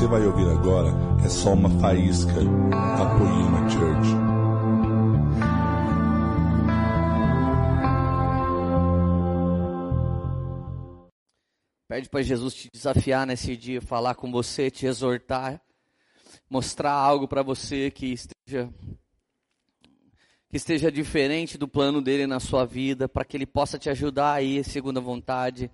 você vai ouvir agora é só uma faísca da Poema Church. Pede para Jesus te desafiar nesse dia, falar com você, te exortar, mostrar algo para você que esteja que esteja diferente do plano dele na sua vida, para que ele possa te ajudar aí segundo a vontade.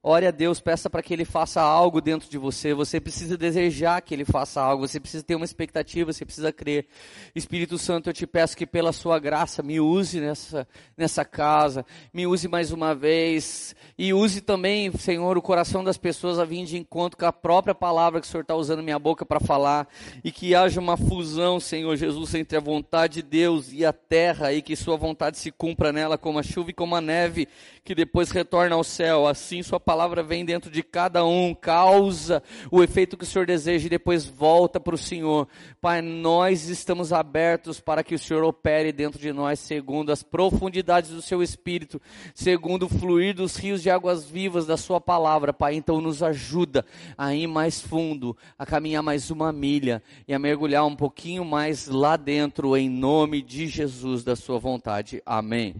Ore a Deus, peça para que Ele faça algo dentro de você. Você precisa desejar que Ele faça algo. Você precisa ter uma expectativa. Você precisa crer. Espírito Santo, eu te peço que pela Sua graça me use nessa, nessa casa. Me use mais uma vez. E use também, Senhor, o coração das pessoas a vir de encontro com a própria palavra que o Senhor está usando minha boca para falar. E que haja uma fusão, Senhor Jesus, entre a vontade de Deus e a terra. E que Sua vontade se cumpra nela como a chuva e como a neve. Que depois retorna ao céu. Assim, Sua palavra vem dentro de cada um, causa o efeito que o Senhor deseja e depois volta para o Senhor. Pai, nós estamos abertos para que o Senhor opere dentro de nós segundo as profundidades do seu espírito, segundo o fluir dos rios de águas vivas da sua palavra, Pai. Então nos ajuda a ir mais fundo, a caminhar mais uma milha e a mergulhar um pouquinho mais lá dentro em nome de Jesus da sua vontade. Amém.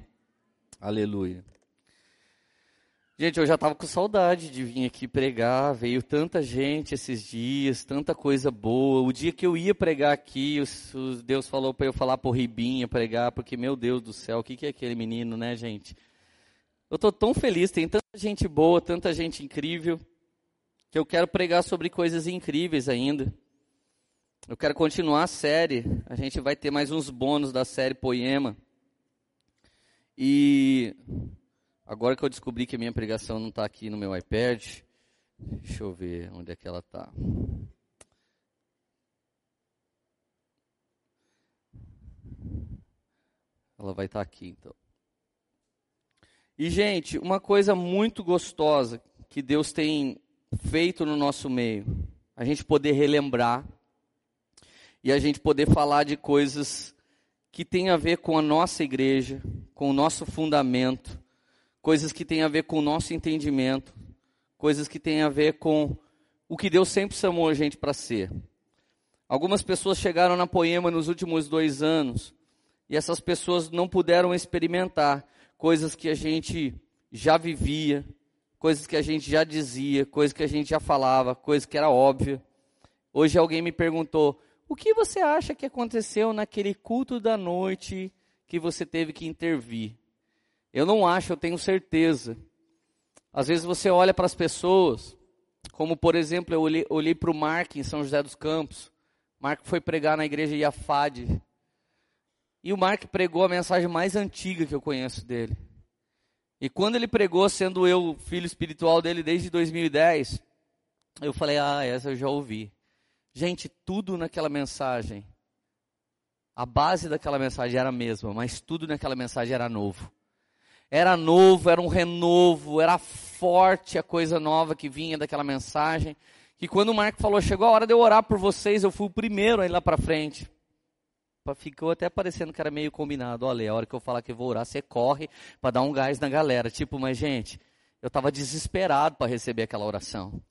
Aleluia. Gente, eu já estava com saudade de vir aqui pregar. Veio tanta gente esses dias, tanta coisa boa. O dia que eu ia pregar aqui, Deus falou para eu falar por Ribinha pregar, porque, meu Deus do céu, o que, que é aquele menino, né, gente? Eu estou tão feliz, tem tanta gente boa, tanta gente incrível, que eu quero pregar sobre coisas incríveis ainda. Eu quero continuar a série. A gente vai ter mais uns bônus da série Poema. E Agora que eu descobri que a minha pregação não está aqui no meu iPad, deixa eu ver onde é que ela está. Ela vai estar tá aqui, então. E, gente, uma coisa muito gostosa que Deus tem feito no nosso meio, a gente poder relembrar e a gente poder falar de coisas que têm a ver com a nossa igreja, com o nosso fundamento, coisas que têm a ver com o nosso entendimento, coisas que têm a ver com o que Deus sempre chamou a gente para ser. Algumas pessoas chegaram na Poema nos últimos dois anos e essas pessoas não puderam experimentar coisas que a gente já vivia, coisas que a gente já dizia, coisas que a gente já falava, coisas que era óbvia. Hoje alguém me perguntou: o que você acha que aconteceu naquele culto da noite que você teve que intervir? Eu não acho, eu tenho certeza. Às vezes você olha para as pessoas, como por exemplo, eu olhei, olhei para o Mark em São José dos Campos. Mark foi pregar na igreja Iafade. E o Mark pregou a mensagem mais antiga que eu conheço dele. E quando ele pregou, sendo eu filho espiritual dele desde 2010, eu falei: Ah, essa eu já ouvi. Gente, tudo naquela mensagem, a base daquela mensagem era a mesma, mas tudo naquela mensagem era novo. Era novo, era um renovo, era forte a coisa nova que vinha daquela mensagem. Que quando o Marco falou, chegou a hora de eu orar por vocês, eu fui o primeiro a ir lá para frente. Ficou até parecendo que era meio combinado. Olha, a hora que eu falar que eu vou orar, você corre para dar um gás na galera. Tipo, mas gente, eu estava desesperado para receber aquela oração.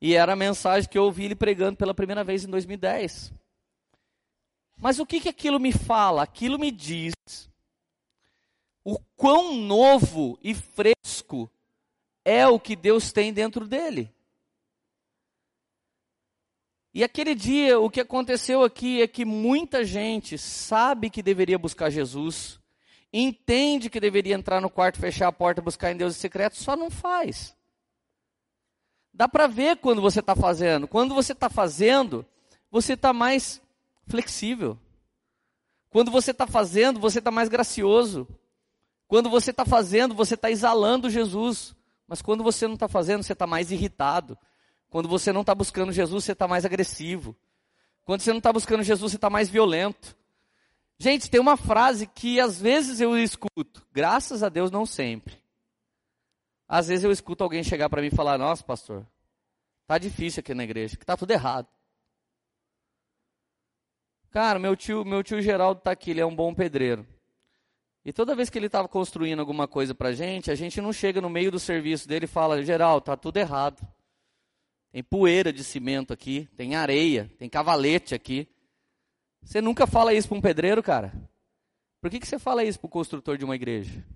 E era a mensagem que eu ouvi ele pregando pela primeira vez em 2010. Mas o que, que aquilo me fala? Aquilo me diz o quão novo e fresco é o que Deus tem dentro dele. E aquele dia, o que aconteceu aqui é que muita gente sabe que deveria buscar Jesus, entende que deveria entrar no quarto, fechar a porta, buscar em Deus em secreto, só não faz. Dá para ver quando você está fazendo. Quando você está fazendo, você está mais flexível. Quando você está fazendo, você está mais gracioso. Quando você está fazendo, você está exalando Jesus. Mas quando você não está fazendo, você está mais irritado. Quando você não está buscando Jesus, você está mais agressivo. Quando você não está buscando Jesus, você está mais violento. Gente, tem uma frase que às vezes eu escuto, graças a Deus não sempre. Às vezes eu escuto alguém chegar para mim e falar: Nossa, pastor, tá difícil aqui na igreja, que tá tudo errado. Cara, meu tio, meu tio Geraldo está aqui, ele é um bom pedreiro. E toda vez que ele estava construindo alguma coisa para a gente, a gente não chega no meio do serviço dele e fala, geral, tá tudo errado. tem poeira de cimento aqui, tem areia, tem cavalete aqui. Você nunca fala isso para um pedreiro, cara? Por que, que você fala isso para o construtor de uma igreja?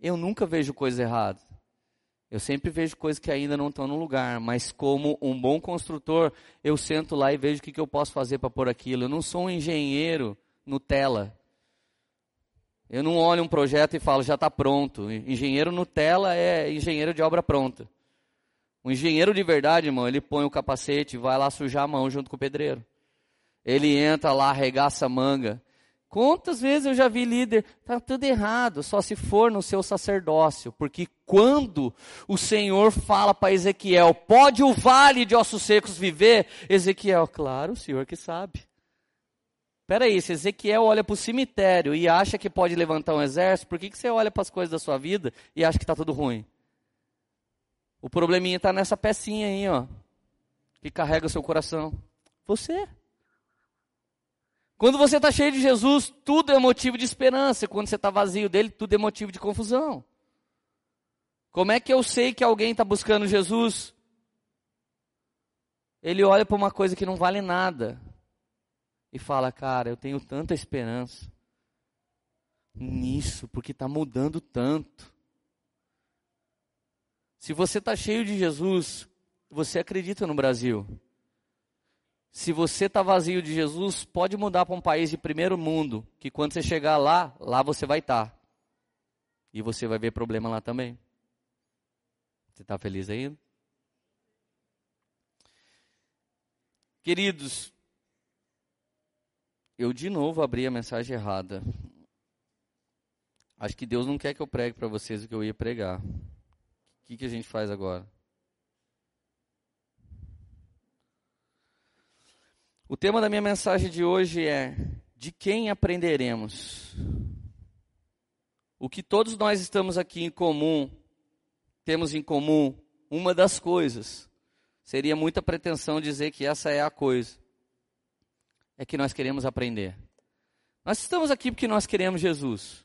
Eu nunca vejo coisa errada. Eu sempre vejo coisas que ainda não estão no lugar, mas como um bom construtor, eu sento lá e vejo o que, que eu posso fazer para pôr aquilo. Eu não sou um engenheiro Nutella. Eu não olho um projeto e falo, já está pronto. Engenheiro Nutella é engenheiro de obra pronta. O engenheiro de verdade, irmão, ele põe o capacete e vai lá sujar a mão junto com o pedreiro. Ele entra lá, arregaça a manga. Quantas vezes eu já vi líder, está tudo errado, só se for no seu sacerdócio, porque quando o Senhor fala para Ezequiel, pode o vale de ossos secos viver? Ezequiel, claro, o Senhor que sabe. Peraí, se Ezequiel olha para o cemitério e acha que pode levantar um exército, por que, que você olha para as coisas da sua vida e acha que está tudo ruim? O probleminha está nessa pecinha aí, ó, que carrega o seu coração. Você. Quando você está cheio de Jesus, tudo é motivo de esperança. Quando você está vazio dele, tudo é motivo de confusão. Como é que eu sei que alguém está buscando Jesus? Ele olha para uma coisa que não vale nada e fala: Cara, eu tenho tanta esperança nisso, porque está mudando tanto. Se você está cheio de Jesus, você acredita no Brasil. Se você está vazio de Jesus, pode mudar para um país de primeiro mundo, que quando você chegar lá, lá você vai estar. Tá. E você vai ver problema lá também. Você está feliz ainda? Queridos, eu de novo abri a mensagem errada. Acho que Deus não quer que eu pregue para vocês o que eu ia pregar. O que, que a gente faz agora? O tema da minha mensagem de hoje é: de quem aprenderemos? O que todos nós estamos aqui em comum, temos em comum, uma das coisas, seria muita pretensão dizer que essa é a coisa, é que nós queremos aprender. Nós estamos aqui porque nós queremos Jesus.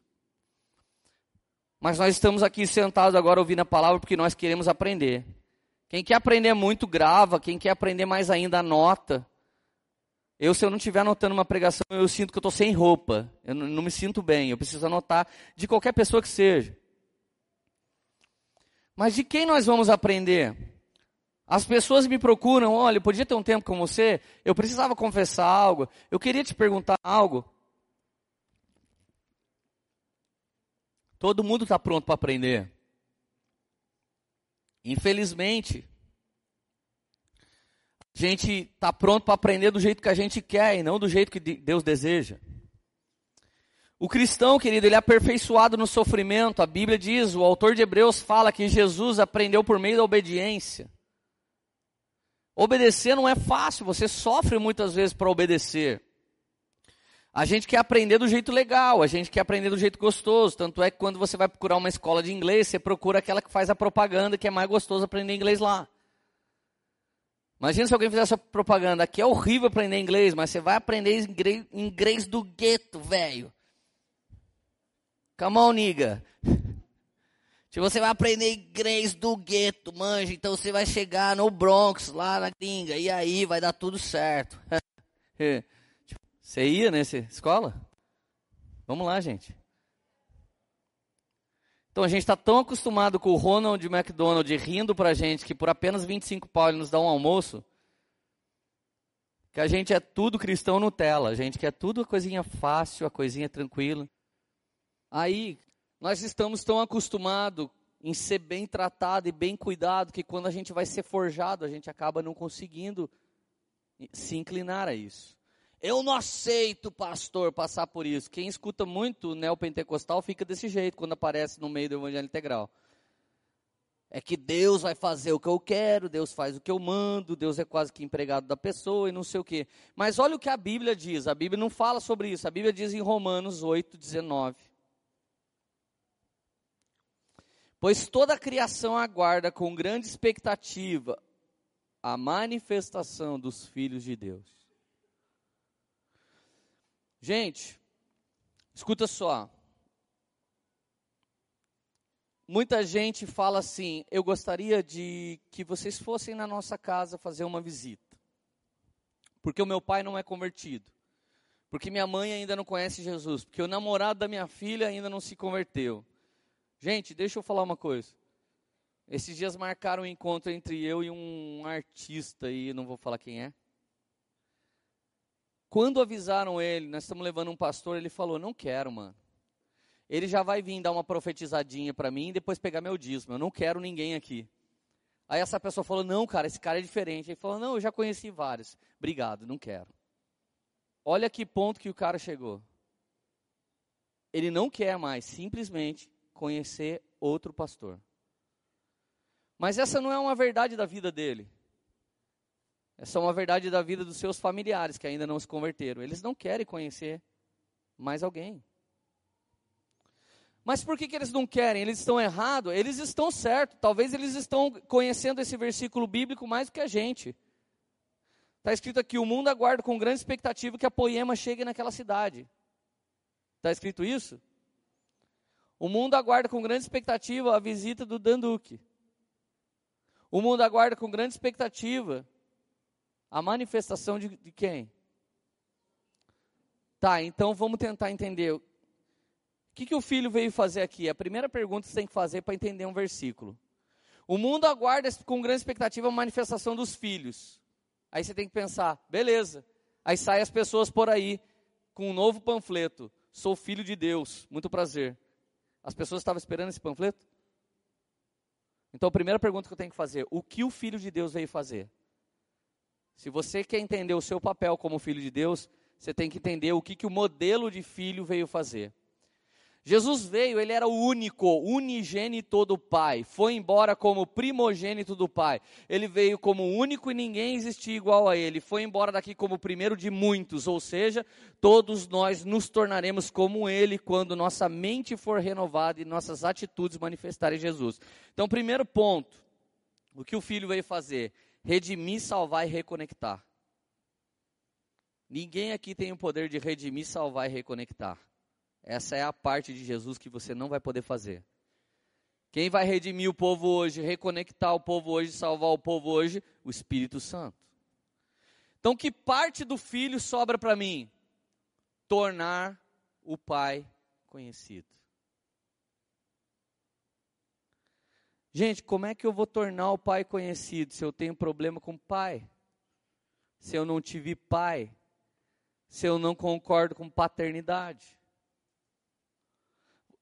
Mas nós estamos aqui sentados agora ouvindo a palavra porque nós queremos aprender. Quem quer aprender muito, grava. Quem quer aprender mais ainda, anota. Eu, se eu não estiver anotando uma pregação, eu sinto que eu estou sem roupa. Eu não, não me sinto bem. Eu preciso anotar de qualquer pessoa que seja. Mas de quem nós vamos aprender? As pessoas me procuram, olha, podia ter um tempo com você, eu precisava confessar algo, eu queria te perguntar algo. Todo mundo está pronto para aprender. Infelizmente, a gente está pronto para aprender do jeito que a gente quer e não do jeito que Deus deseja. O cristão, querido, ele é aperfeiçoado no sofrimento. A Bíblia diz, o autor de Hebreus fala que Jesus aprendeu por meio da obediência. Obedecer não é fácil, você sofre muitas vezes para obedecer. A gente quer aprender do jeito legal, a gente quer aprender do jeito gostoso. Tanto é que quando você vai procurar uma escola de inglês, você procura aquela que faz a propaganda, que é mais gostoso aprender inglês lá. Imagina se alguém fizesse essa propaganda. Aqui é horrível aprender inglês, mas você vai aprender inglês do gueto, velho. Come on, nigga. Se você vai aprender inglês do gueto, manja, então você vai chegar no Bronx, lá na gringa, e aí vai dar tudo certo. Você ia nessa escola? Vamos lá, gente. Então a gente está tão acostumado com o Ronald McDonald rindo para a gente que por apenas 25 pau ele nos dá um almoço, que a gente é tudo cristão Nutella, a gente quer tudo a coisinha fácil, a coisinha tranquila. Aí nós estamos tão acostumados em ser bem tratado e bem cuidado que quando a gente vai ser forjado, a gente acaba não conseguindo se inclinar a isso. Eu não aceito, pastor, passar por isso. Quem escuta muito neopentecostal fica desse jeito quando aparece no meio do evangelho integral. É que Deus vai fazer o que eu quero, Deus faz o que eu mando, Deus é quase que empregado da pessoa e não sei o quê. Mas olha o que a Bíblia diz. A Bíblia não fala sobre isso. A Bíblia diz em Romanos 8, 19. Pois toda a criação aguarda com grande expectativa a manifestação dos filhos de Deus. Gente, escuta só. Muita gente fala assim: eu gostaria de que vocês fossem na nossa casa fazer uma visita. Porque o meu pai não é convertido. Porque minha mãe ainda não conhece Jesus. Porque o namorado da minha filha ainda não se converteu. Gente, deixa eu falar uma coisa. Esses dias marcaram um encontro entre eu e um artista aí, não vou falar quem é. Quando avisaram ele, nós estamos levando um pastor, ele falou: Não quero, mano ele já vai vir dar uma profetizadinha para mim e depois pegar meu dízimo. Eu não quero ninguém aqui. Aí essa pessoa falou: Não, cara, esse cara é diferente. Ele falou: Não, eu já conheci vários. Obrigado, não quero. Olha que ponto que o cara chegou. Ele não quer mais simplesmente conhecer outro pastor. Mas essa não é uma verdade da vida dele. Essa é uma verdade da vida dos seus familiares que ainda não se converteram. Eles não querem conhecer mais alguém. Mas por que, que eles não querem? Eles estão errados? Eles estão certos. Talvez eles estão conhecendo esse versículo bíblico mais do que a gente. Está escrito aqui: o mundo aguarda com grande expectativa que a poema chegue naquela cidade. Está escrito isso? O mundo aguarda com grande expectativa a visita do Danduque. O mundo aguarda com grande expectativa a manifestação de, de quem? Tá, então vamos tentar entender o que, que o filho veio fazer aqui? A primeira pergunta que você tem que fazer para entender um versículo. O mundo aguarda com grande expectativa a manifestação dos filhos. Aí você tem que pensar, beleza. Aí saem as pessoas por aí com um novo panfleto. Sou filho de Deus, muito prazer. As pessoas estavam esperando esse panfleto? Então a primeira pergunta que eu tenho que fazer, o que o filho de Deus veio fazer? Se você quer entender o seu papel como filho de Deus, você tem que entender o que, que o modelo de filho veio fazer. Jesus veio, ele era o único, unigênito do Pai. Foi embora como primogênito do Pai. Ele veio como único e ninguém existia igual a ele. Foi embora daqui como primeiro de muitos, ou seja, todos nós nos tornaremos como ele quando nossa mente for renovada e nossas atitudes manifestarem Jesus. Então, primeiro ponto, o que o filho veio fazer? Redimir, salvar e reconectar. Ninguém aqui tem o poder de redimir, salvar e reconectar. Essa é a parte de Jesus que você não vai poder fazer. Quem vai redimir o povo hoje, reconectar o povo hoje, salvar o povo hoje? O Espírito Santo. Então, que parte do filho sobra para mim? Tornar o pai conhecido. Gente, como é que eu vou tornar o pai conhecido se eu tenho problema com o pai? Se eu não tive pai? Se eu não concordo com paternidade?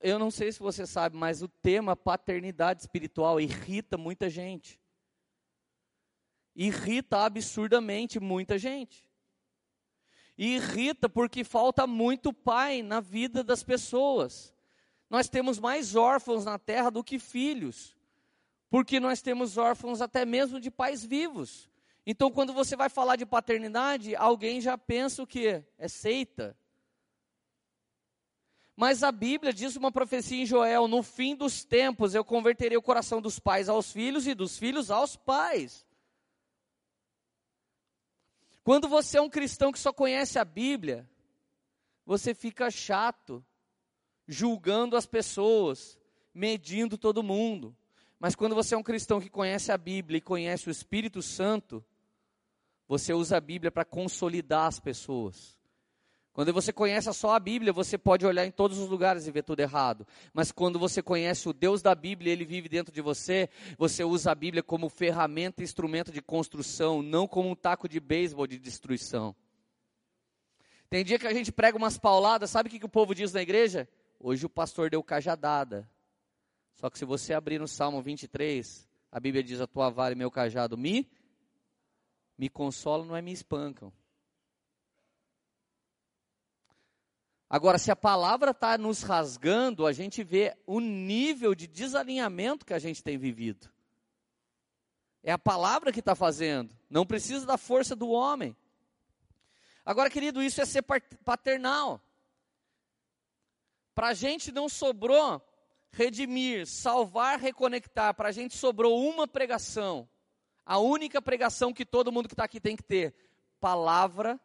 Eu não sei se você sabe, mas o tema paternidade espiritual irrita muita gente. Irrita absurdamente muita gente. E irrita porque falta muito pai na vida das pessoas. Nós temos mais órfãos na terra do que filhos. Porque nós temos órfãos até mesmo de pais vivos. Então, quando você vai falar de paternidade, alguém já pensa o que? É seita. Mas a Bíblia diz uma profecia em Joel: no fim dos tempos eu converterei o coração dos pais aos filhos e dos filhos aos pais. Quando você é um cristão que só conhece a Bíblia, você fica chato, julgando as pessoas, medindo todo mundo. Mas quando você é um cristão que conhece a Bíblia e conhece o Espírito Santo, você usa a Bíblia para consolidar as pessoas. Quando você conhece só a Bíblia, você pode olhar em todos os lugares e ver tudo errado. Mas quando você conhece o Deus da Bíblia, ele vive dentro de você, você usa a Bíblia como ferramenta e instrumento de construção, não como um taco de beisebol de destruição. Tem dia que a gente prega umas pauladas, sabe o que, que o povo diz na igreja? Hoje o pastor deu cajadada. Só que se você abrir no Salmo 23, a Bíblia diz: A tua vara e meu cajado me, me consolam, não é me espancam. Agora, se a palavra está nos rasgando, a gente vê o nível de desalinhamento que a gente tem vivido. É a palavra que está fazendo, não precisa da força do homem. Agora, querido, isso é ser paternal. Para a gente não sobrou redimir, salvar, reconectar. Para a gente sobrou uma pregação. A única pregação que todo mundo que está aqui tem que ter: palavra,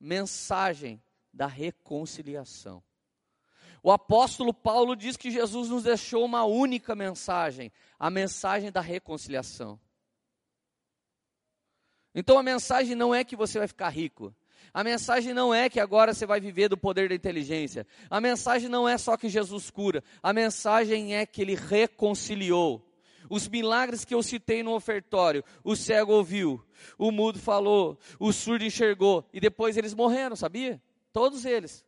mensagem da reconciliação. O apóstolo Paulo diz que Jesus nos deixou uma única mensagem, a mensagem da reconciliação. Então a mensagem não é que você vai ficar rico. A mensagem não é que agora você vai viver do poder da inteligência. A mensagem não é só que Jesus cura. A mensagem é que ele reconciliou. Os milagres que eu citei no ofertório, o cego ouviu, o mudo falou, o surdo enxergou e depois eles morreram, sabia? Todos eles.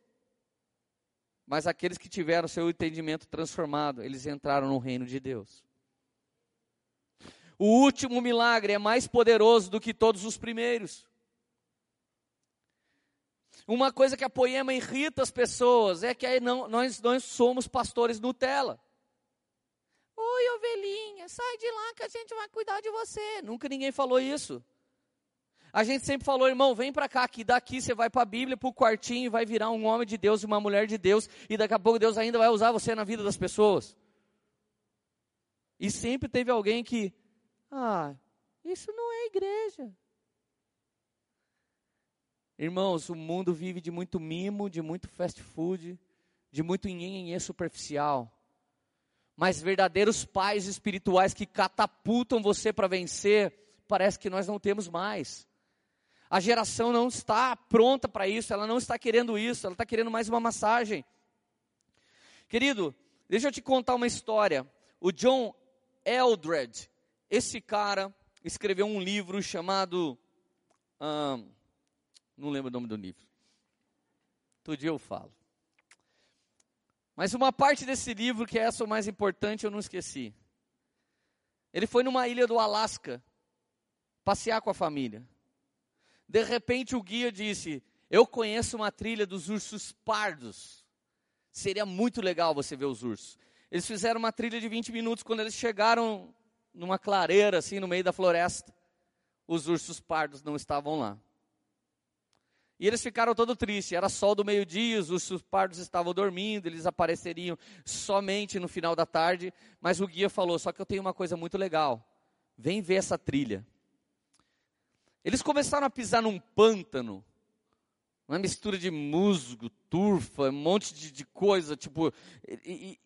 Mas aqueles que tiveram seu entendimento transformado, eles entraram no reino de Deus. O último milagre é mais poderoso do que todos os primeiros. Uma coisa que a poema irrita as pessoas é que não, nós, nós somos pastores Nutella. Oi, ovelhinha, sai de lá que a gente vai cuidar de você. Nunca ninguém falou isso. A gente sempre falou, irmão, vem para cá, que daqui você vai para a Bíblia, para o quartinho, e vai virar um homem de Deus e uma mulher de Deus, e daqui a pouco Deus ainda vai usar você na vida das pessoas. E sempre teve alguém que, ah, isso não é igreja. Irmãos, o mundo vive de muito mimo, de muito fast food, de muito nhenhenhê superficial. Mas verdadeiros pais espirituais que catapultam você para vencer, parece que nós não temos mais. A geração não está pronta para isso, ela não está querendo isso, ela está querendo mais uma massagem. Querido, deixa eu te contar uma história. O John Eldred, esse cara escreveu um livro chamado. não lembro o nome do livro. Todo dia eu falo. Mas uma parte desse livro, que é essa o mais importante, eu não esqueci. Ele foi numa ilha do Alasca passear com a família. De repente o guia disse: Eu conheço uma trilha dos ursos pardos. Seria muito legal você ver os ursos. Eles fizeram uma trilha de 20 minutos. Quando eles chegaram numa clareira, assim, no meio da floresta, os ursos pardos não estavam lá. E eles ficaram todo tristes. Era sol do meio-dia, os ursos pardos estavam dormindo, eles apareceriam somente no final da tarde. Mas o guia falou: Só que eu tenho uma coisa muito legal. Vem ver essa trilha. Eles começaram a pisar num pântano, uma mistura de musgo, turfa, um monte de, de coisa, tipo. E, e,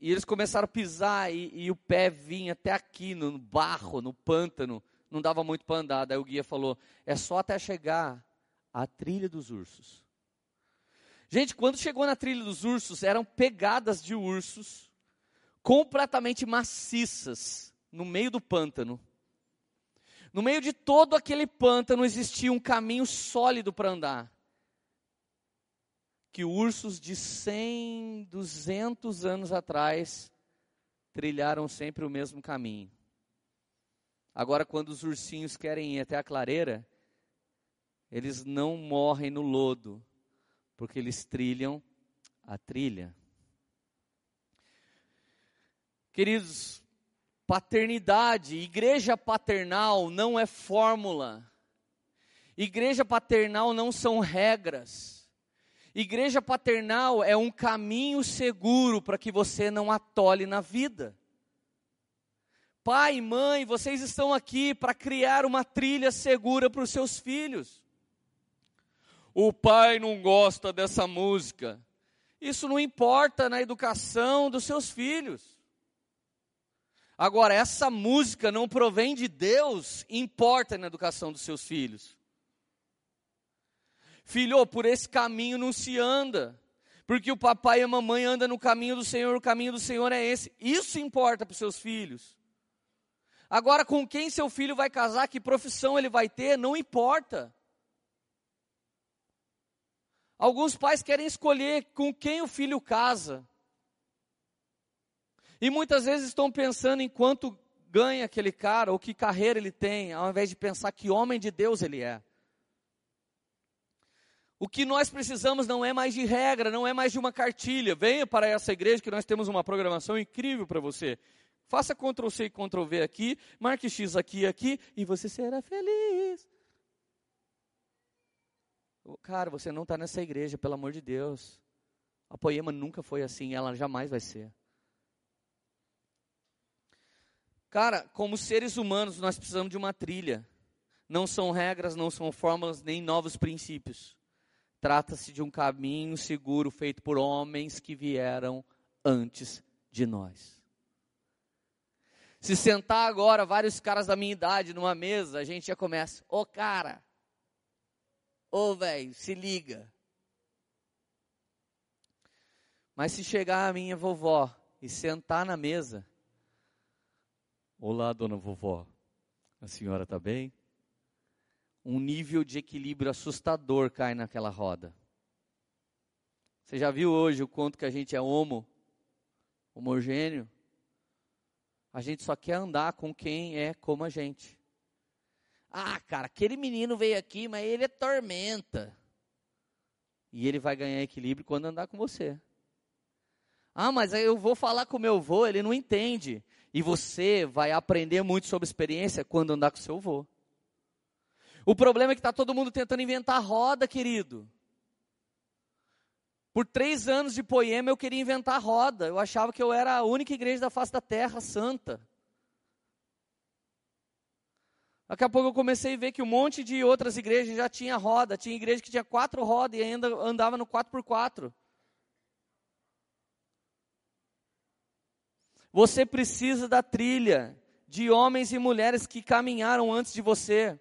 e, eles começaram a pisar e, e, o pé vinha até aqui, no barro, no pântano. Não dava muito para andar. Daí o guia falou: é só até chegar à trilha dos ursos. Gente, quando chegou na trilha dos ursos, eram pegadas de ursos completamente maciças no meio do pântano. No meio de todo aquele pântano existia um caminho sólido para andar. Que ursos de 100, 200 anos atrás trilharam sempre o mesmo caminho. Agora, quando os ursinhos querem ir até a clareira, eles não morrem no lodo, porque eles trilham a trilha. Queridos, Paternidade, igreja paternal não é fórmula. Igreja paternal não são regras. Igreja paternal é um caminho seguro para que você não atole na vida. Pai mãe, vocês estão aqui para criar uma trilha segura para os seus filhos. O pai não gosta dessa música. Isso não importa na educação dos seus filhos. Agora, essa música não provém de Deus, importa na educação dos seus filhos. Filho, por esse caminho não se anda, porque o papai e a mamãe andam no caminho do Senhor, o caminho do Senhor é esse. Isso importa para os seus filhos. Agora, com quem seu filho vai casar, que profissão ele vai ter, não importa. Alguns pais querem escolher com quem o filho casa. E muitas vezes estão pensando em quanto ganha aquele cara, ou que carreira ele tem, ao invés de pensar que homem de Deus ele é. O que nós precisamos não é mais de regra, não é mais de uma cartilha. Venha para essa igreja que nós temos uma programação incrível para você. Faça Ctrl C e Ctrl V aqui, marque X aqui e aqui, e você será feliz. Cara, você não está nessa igreja, pelo amor de Deus. A Poema nunca foi assim, ela jamais vai ser. Cara, como seres humanos, nós precisamos de uma trilha. Não são regras, não são fórmulas, nem novos princípios. Trata-se de um caminho seguro feito por homens que vieram antes de nós. Se sentar agora vários caras da minha idade numa mesa, a gente já começa, ô cara, ô velho, se liga. Mas se chegar a minha vovó e sentar na mesa, olá dona vovó, a senhora está bem? Um nível de equilíbrio assustador cai naquela roda. Você já viu hoje o quanto que a gente é homo, homogêneo? A gente só quer andar com quem é como a gente. Ah, cara, aquele menino veio aqui, mas ele é tormenta. E ele vai ganhar equilíbrio quando andar com você. Ah, mas eu vou falar com meu avô, ele não entende. E você vai aprender muito sobre experiência quando andar com seu avô. O problema é que está todo mundo tentando inventar roda, querido. Por três anos de poema eu queria inventar roda. Eu achava que eu era a única igreja da face da terra santa. Daqui a pouco eu comecei a ver que um monte de outras igrejas já tinha roda. Tinha igreja que tinha quatro rodas e ainda andava no 4x4. Você precisa da trilha de homens e mulheres que caminharam antes de você.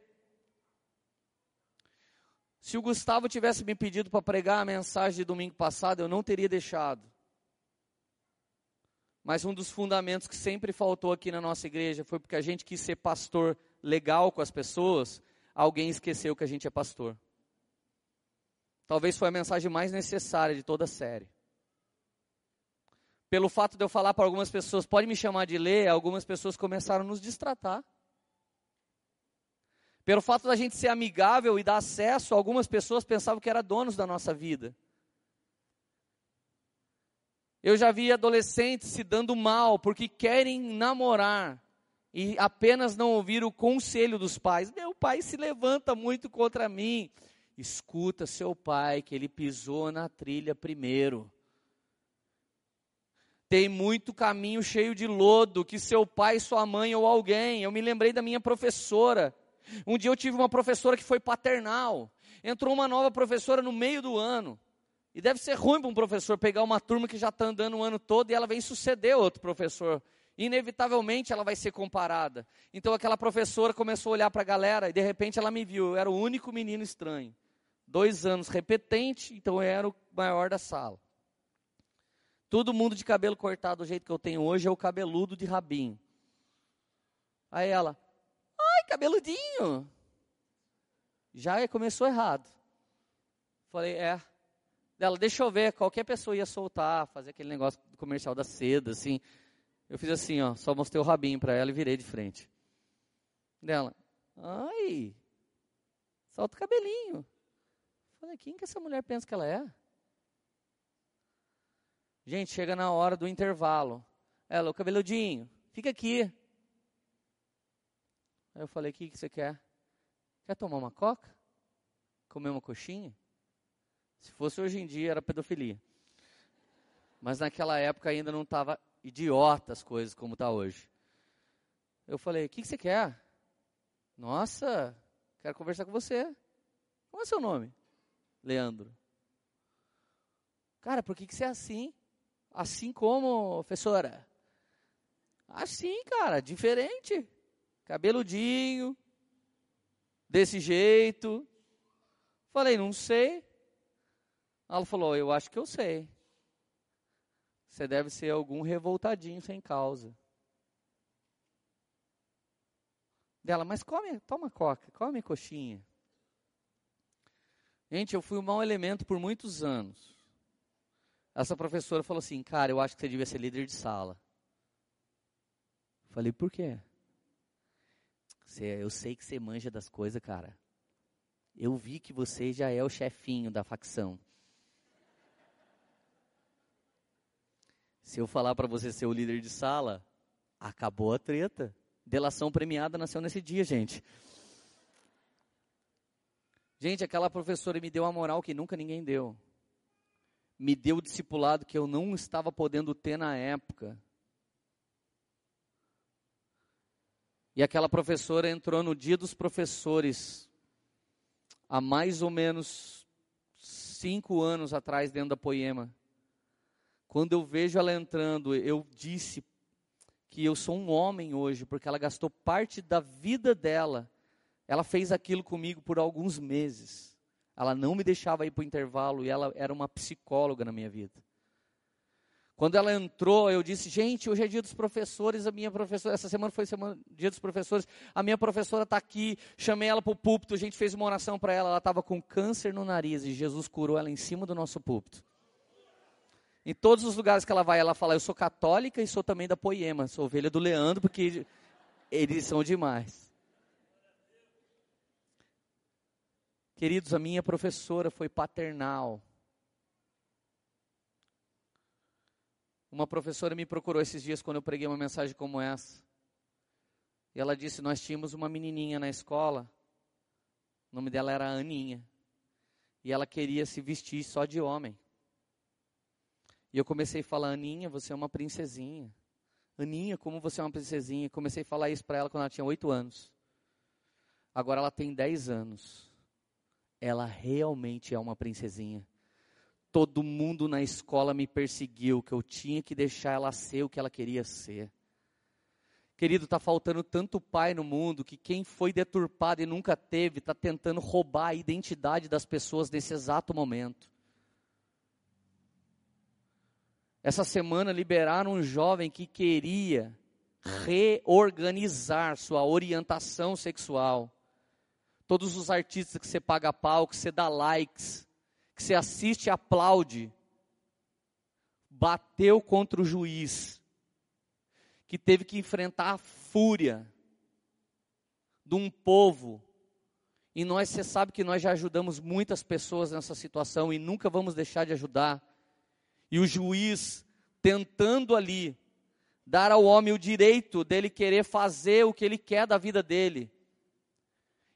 Se o Gustavo tivesse me pedido para pregar a mensagem de domingo passado, eu não teria deixado. Mas um dos fundamentos que sempre faltou aqui na nossa igreja foi porque a gente quis ser pastor legal com as pessoas, alguém esqueceu que a gente é pastor. Talvez foi a mensagem mais necessária de toda a série pelo fato de eu falar para algumas pessoas, pode me chamar de ler, algumas pessoas começaram a nos distratar. Pelo fato da gente ser amigável e dar acesso, algumas pessoas pensavam que era donos da nossa vida. Eu já vi adolescentes se dando mal porque querem namorar e apenas não ouvir o conselho dos pais. Meu pai se levanta muito contra mim. Escuta seu pai, que ele pisou na trilha primeiro. Tem muito caminho cheio de lodo que seu pai, sua mãe ou alguém. Eu me lembrei da minha professora. Um dia eu tive uma professora que foi paternal. Entrou uma nova professora no meio do ano. E deve ser ruim para um professor pegar uma turma que já está andando o ano todo e ela vem suceder outro professor. Inevitavelmente ela vai ser comparada. Então aquela professora começou a olhar para a galera e de repente ela me viu. Eu era o único menino estranho. Dois anos repetente, então eu era o maior da sala. Todo mundo de cabelo cortado do jeito que eu tenho hoje é o cabeludo de rabinho. Aí ela, ai, cabeludinho. Já começou errado. Falei, é. Dela, deixa eu ver, qualquer pessoa ia soltar, fazer aquele negócio comercial da seda, assim. Eu fiz assim, ó, só mostrei o rabinho para ela e virei de frente. Dela, ai, solta o cabelinho. Falei, quem que essa mulher pensa que ela é? Gente, chega na hora do intervalo. Ela, o cabeludinho, fica aqui. Aí eu falei, o que, que você quer? Quer tomar uma coca? Comer uma coxinha? Se fosse hoje em dia, era pedofilia. Mas naquela época ainda não estava idiota as coisas como está hoje. Eu falei, o que, que você quer? Nossa, quero conversar com você. Qual é o seu nome? Leandro. Cara, por que, que você é assim? Assim como, professora? Assim, cara, diferente. Cabeludinho, desse jeito. Falei, não sei. Ela falou, eu acho que eu sei. Você deve ser algum revoltadinho sem causa. Dela, mas come, toma coca, come coxinha. Gente, eu fui um mau elemento por muitos anos. Essa professora falou assim: Cara, eu acho que você devia ser líder de sala. Falei: Por quê? Você, eu sei que você manja das coisas, cara. Eu vi que você já é o chefinho da facção. Se eu falar para você ser o líder de sala, acabou a treta. Delação premiada nasceu nesse dia, gente. Gente, aquela professora me deu uma moral que nunca ninguém deu me deu o discipulado que eu não estava podendo ter na época. E aquela professora entrou no dia dos professores, há mais ou menos cinco anos atrás dentro da Poema. Quando eu vejo ela entrando, eu disse que eu sou um homem hoje, porque ela gastou parte da vida dela. Ela fez aquilo comigo por alguns meses. Ela não me deixava ir para o intervalo e ela era uma psicóloga na minha vida. Quando ela entrou, eu disse: gente, hoje é dia dos professores. A minha professora, essa semana foi semana, dia dos professores. A minha professora está aqui. Chamei ela para o púlpito. A gente fez uma oração para ela. Ela estava com câncer no nariz e Jesus curou ela em cima do nosso púlpito. Em todos os lugares que ela vai, ela fala: Eu sou católica e sou também da Poema. Sou ovelha do Leandro, porque eles são demais. Queridos, a minha professora foi paternal. Uma professora me procurou esses dias quando eu preguei uma mensagem como essa. E ela disse: Nós tínhamos uma menininha na escola, o nome dela era Aninha. E ela queria se vestir só de homem. E eu comecei a falar: Aninha, você é uma princesinha. Aninha, como você é uma princesinha. Comecei a falar isso para ela quando ela tinha oito anos. Agora ela tem dez anos. Ela realmente é uma princesinha. Todo mundo na escola me perseguiu, que eu tinha que deixar ela ser o que ela queria ser. Querido, está faltando tanto pai no mundo que quem foi deturpado e nunca teve está tentando roubar a identidade das pessoas nesse exato momento. Essa semana liberaram um jovem que queria reorganizar sua orientação sexual. Todos os artistas que você paga pau, que você dá likes, que você assiste e aplaude, bateu contra o juiz, que teve que enfrentar a fúria de um povo. E nós, você sabe que nós já ajudamos muitas pessoas nessa situação e nunca vamos deixar de ajudar. E o juiz tentando ali dar ao homem o direito dele querer fazer o que ele quer da vida dele.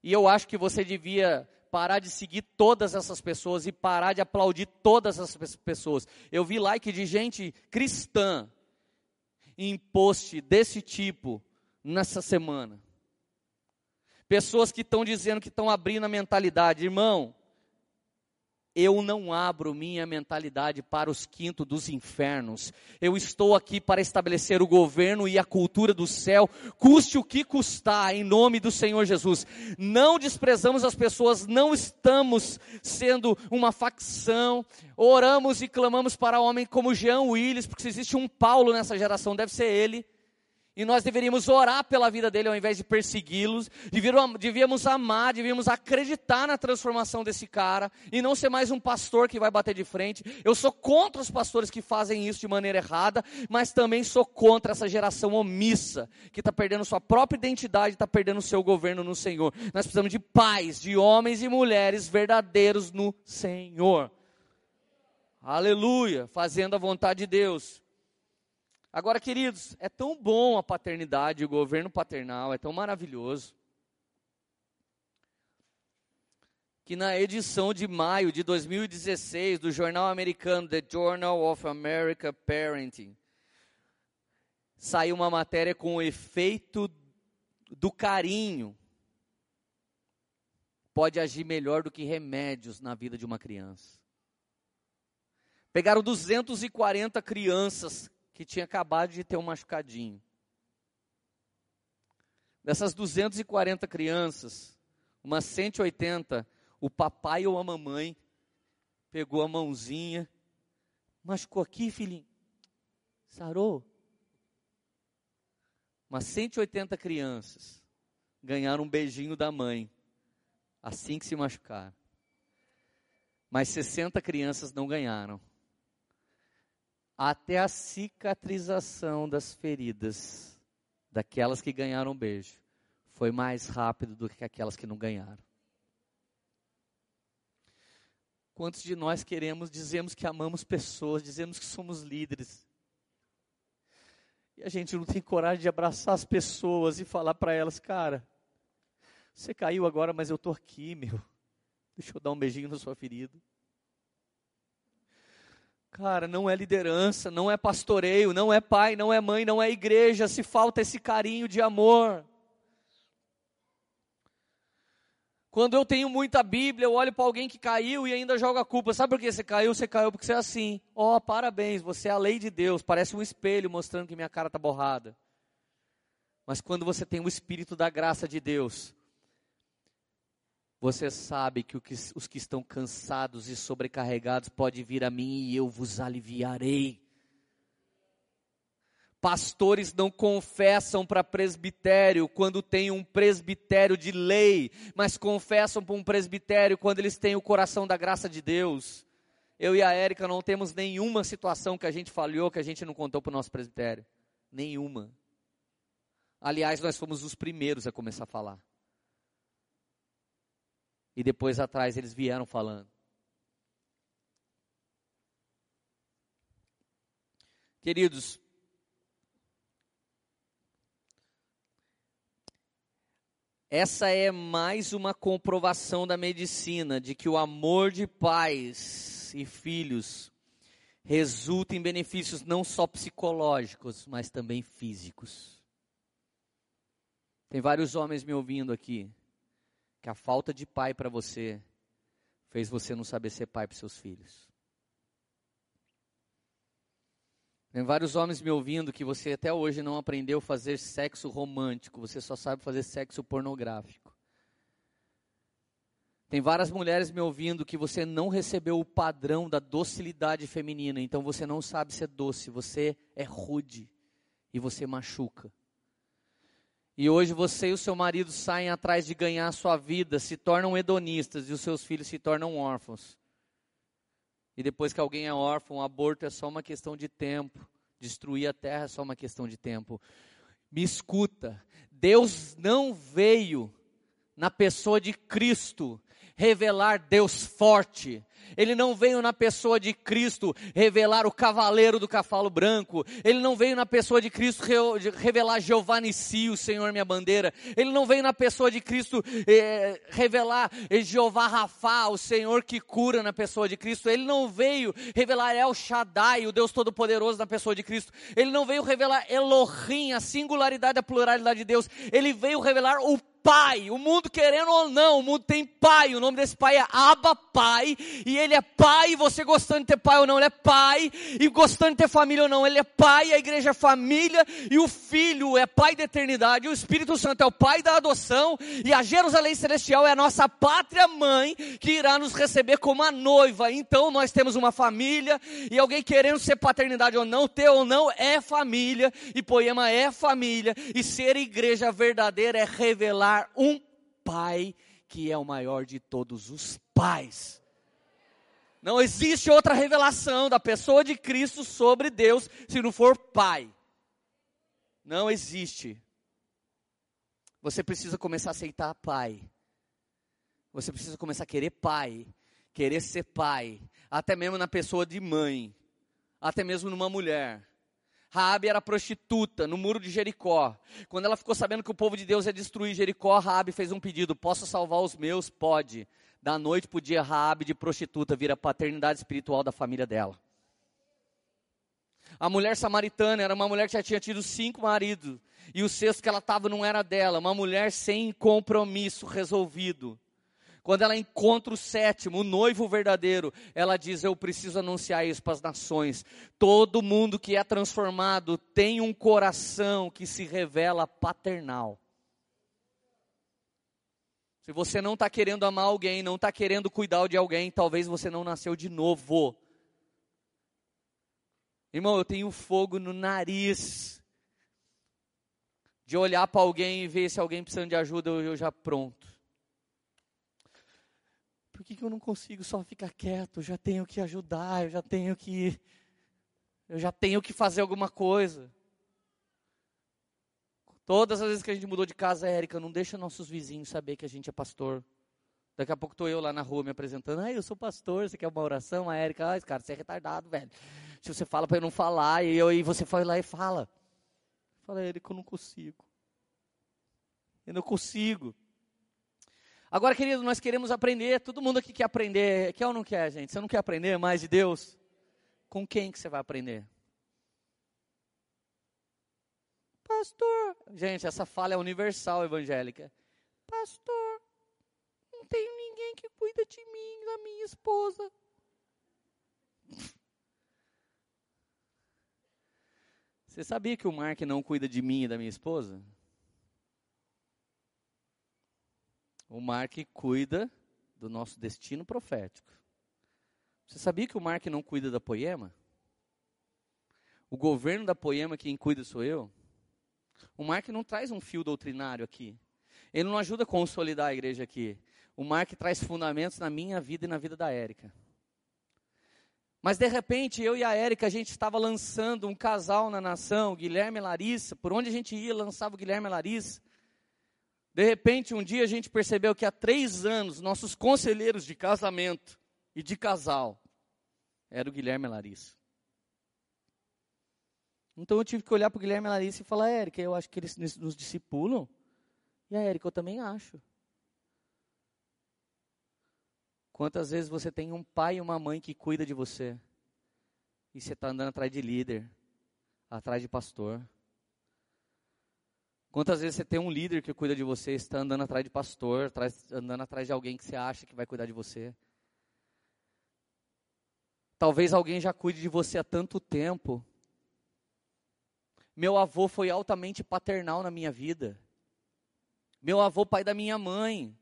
E eu acho que você devia parar de seguir todas essas pessoas e parar de aplaudir todas essas pessoas. Eu vi like de gente cristã em post desse tipo nessa semana. Pessoas que estão dizendo que estão abrindo a mentalidade. Irmão, eu não abro minha mentalidade para os quintos dos infernos. Eu estou aqui para estabelecer o governo e a cultura do céu, custe o que custar, em nome do Senhor Jesus. Não desprezamos as pessoas, não estamos sendo uma facção. Oramos e clamamos para homem como Jean Willis, porque se existe um Paulo nessa geração, deve ser ele. E nós deveríamos orar pela vida dele ao invés de persegui-los. Devíamos amar, devíamos acreditar na transformação desse cara e não ser mais um pastor que vai bater de frente. Eu sou contra os pastores que fazem isso de maneira errada, mas também sou contra essa geração omissa que está perdendo sua própria identidade, está perdendo o seu governo no Senhor. Nós precisamos de pais, de homens e mulheres verdadeiros no Senhor. Aleluia, fazendo a vontade de Deus. Agora, queridos, é tão bom a paternidade, o governo paternal, é tão maravilhoso. Que na edição de maio de 2016 do jornal americano The Journal of American Parenting, saiu uma matéria com o efeito do carinho. Pode agir melhor do que remédios na vida de uma criança. Pegaram 240 crianças que tinha acabado de ter um machucadinho. Dessas 240 crianças, umas 180, o papai ou a mamãe pegou a mãozinha, machucou aqui, filhinho, sarou. Umas 180 crianças ganharam um beijinho da mãe, assim que se machucaram. Mas 60 crianças não ganharam até a cicatrização das feridas daquelas que ganharam beijo foi mais rápido do que aquelas que não ganharam. Quantos de nós queremos, dizemos que amamos pessoas, dizemos que somos líderes, e a gente não tem coragem de abraçar as pessoas e falar para elas, cara, você caiu agora, mas eu estou aqui, meu. Deixa eu dar um beijinho na sua ferida. Cara, não é liderança, não é pastoreio, não é pai, não é mãe, não é igreja, se falta esse carinho de amor. Quando eu tenho muita Bíblia, eu olho para alguém que caiu e ainda joga a culpa. Sabe por que você caiu? Você caiu porque você é assim. Ó, oh, parabéns, você é a lei de Deus. Parece um espelho mostrando que minha cara está borrada. Mas quando você tem o Espírito da graça de Deus, você sabe que os que estão cansados e sobrecarregados podem vir a mim e eu vos aliviarei. Pastores não confessam para presbitério quando tem um presbitério de lei, mas confessam para um presbitério quando eles têm o coração da graça de Deus. Eu e a Érica não temos nenhuma situação que a gente falhou que a gente não contou para o nosso presbitério. Nenhuma. Aliás, nós fomos os primeiros a começar a falar. E depois atrás eles vieram falando. Queridos, Essa é mais uma comprovação da medicina de que o amor de pais e filhos resulta em benefícios não só psicológicos, mas também físicos. Tem vários homens me ouvindo aqui que a falta de pai para você fez você não saber ser pai para seus filhos. Tem vários homens me ouvindo que você até hoje não aprendeu a fazer sexo romântico, você só sabe fazer sexo pornográfico. Tem várias mulheres me ouvindo que você não recebeu o padrão da docilidade feminina, então você não sabe ser doce, você é rude e você machuca. E hoje você e o seu marido saem atrás de ganhar a sua vida, se tornam hedonistas e os seus filhos se tornam órfãos. E depois que alguém é órfão, aborto é só uma questão de tempo. Destruir a terra é só uma questão de tempo. Me escuta. Deus não veio na pessoa de Cristo revelar Deus forte. Ele não veio na pessoa de Cristo revelar o cavaleiro do cavalo branco. Ele não veio na pessoa de Cristo revelar Jeová Nissi, o Senhor minha bandeira. Ele não veio na pessoa de Cristo eh, revelar Jeová Rafa, o Senhor que cura na pessoa de Cristo. Ele não veio revelar El Shaddai, o Deus Todo-Poderoso na pessoa de Cristo. Ele não veio revelar Elohim, a singularidade, a pluralidade de Deus. Ele veio revelar o pai. O mundo querendo ou não, o mundo tem pai. O nome desse pai é Abba Pai. E ele é pai, você gostando de ter pai ou não, ele é pai. E gostando de ter família ou não, ele é pai. A igreja é família. E o filho é pai da eternidade. E o Espírito Santo é o pai da adoção. E a Jerusalém Celestial é a nossa pátria mãe que irá nos receber como a noiva. Então nós temos uma família. E alguém querendo ser paternidade ou não, ter ou não, é família. E poema é família. E ser igreja verdadeira é revelar um pai que é o maior de todos os pais. Não existe outra revelação da pessoa de Cristo sobre Deus se não for pai. Não existe. Você precisa começar a aceitar pai. Você precisa começar a querer pai, querer ser pai, até mesmo na pessoa de mãe, até mesmo numa mulher. Raabe era prostituta no muro de Jericó. Quando ela ficou sabendo que o povo de Deus ia destruir Jericó, Raabe fez um pedido: "Posso salvar os meus?" Pode. Da noite para o dia, Raabe de prostituta vira paternidade espiritual da família dela. A mulher samaritana era uma mulher que já tinha tido cinco maridos. E o sexto que ela estava não era dela. Uma mulher sem compromisso resolvido. Quando ela encontra o sétimo, o noivo verdadeiro, ela diz: Eu preciso anunciar isso para as nações. Todo mundo que é transformado tem um coração que se revela paternal. Se você não está querendo amar alguém, não está querendo cuidar de alguém, talvez você não nasceu de novo. Irmão, eu tenho fogo no nariz de olhar para alguém e ver se alguém precisando de ajuda, eu já pronto. Por que, que eu não consigo só ficar quieto? Eu já tenho que ajudar, eu já tenho que. Eu já tenho que fazer alguma coisa. Todas as vezes que a gente mudou de casa, Érica, não deixa nossos vizinhos saber que a gente é pastor. Daqui a pouco estou eu lá na rua me apresentando. Ah, eu sou pastor, você quer uma oração? A Érica, ah, cara, você é retardado, velho. Se você fala para eu não falar, e, eu, e você foi lá e fala. Fala, Érica, eu não consigo. Eu não consigo. Agora, querido, nós queremos aprender, todo mundo aqui quer aprender, quer ou não quer, gente? Você não quer aprender mais de Deus? Com quem que você vai aprender? Pastor, gente, essa fala é universal evangélica. Pastor, não mãe que cuida de mim, da minha esposa. Você sabia que o Mark não cuida de mim e da minha esposa? O Mark cuida do nosso destino profético. Você sabia que o Mark não cuida da Poema? O governo da Poema, quem cuida sou eu. O Mark não traz um fio doutrinário aqui. Ele não ajuda a consolidar a igreja aqui. O Mark traz fundamentos na minha vida e na vida da Érica. Mas de repente, eu e a Érica, a gente estava lançando um casal na nação, Guilherme e Larissa. Por onde a gente ia, lançava o Guilherme e Larissa. De repente, um dia a gente percebeu que há três anos, nossos conselheiros de casamento e de casal era o Guilherme e Larissa. Então eu tive que olhar para o Guilherme e Larissa e falar, Érica, eu acho que eles nos discipulam. E a Érica, eu também acho. Quantas vezes você tem um pai e uma mãe que cuida de você? E você está andando atrás de líder, atrás de pastor. Quantas vezes você tem um líder que cuida de você, está andando atrás de pastor, andando atrás de alguém que você acha que vai cuidar de você? Talvez alguém já cuide de você há tanto tempo. Meu avô foi altamente paternal na minha vida. Meu avô, pai da minha mãe.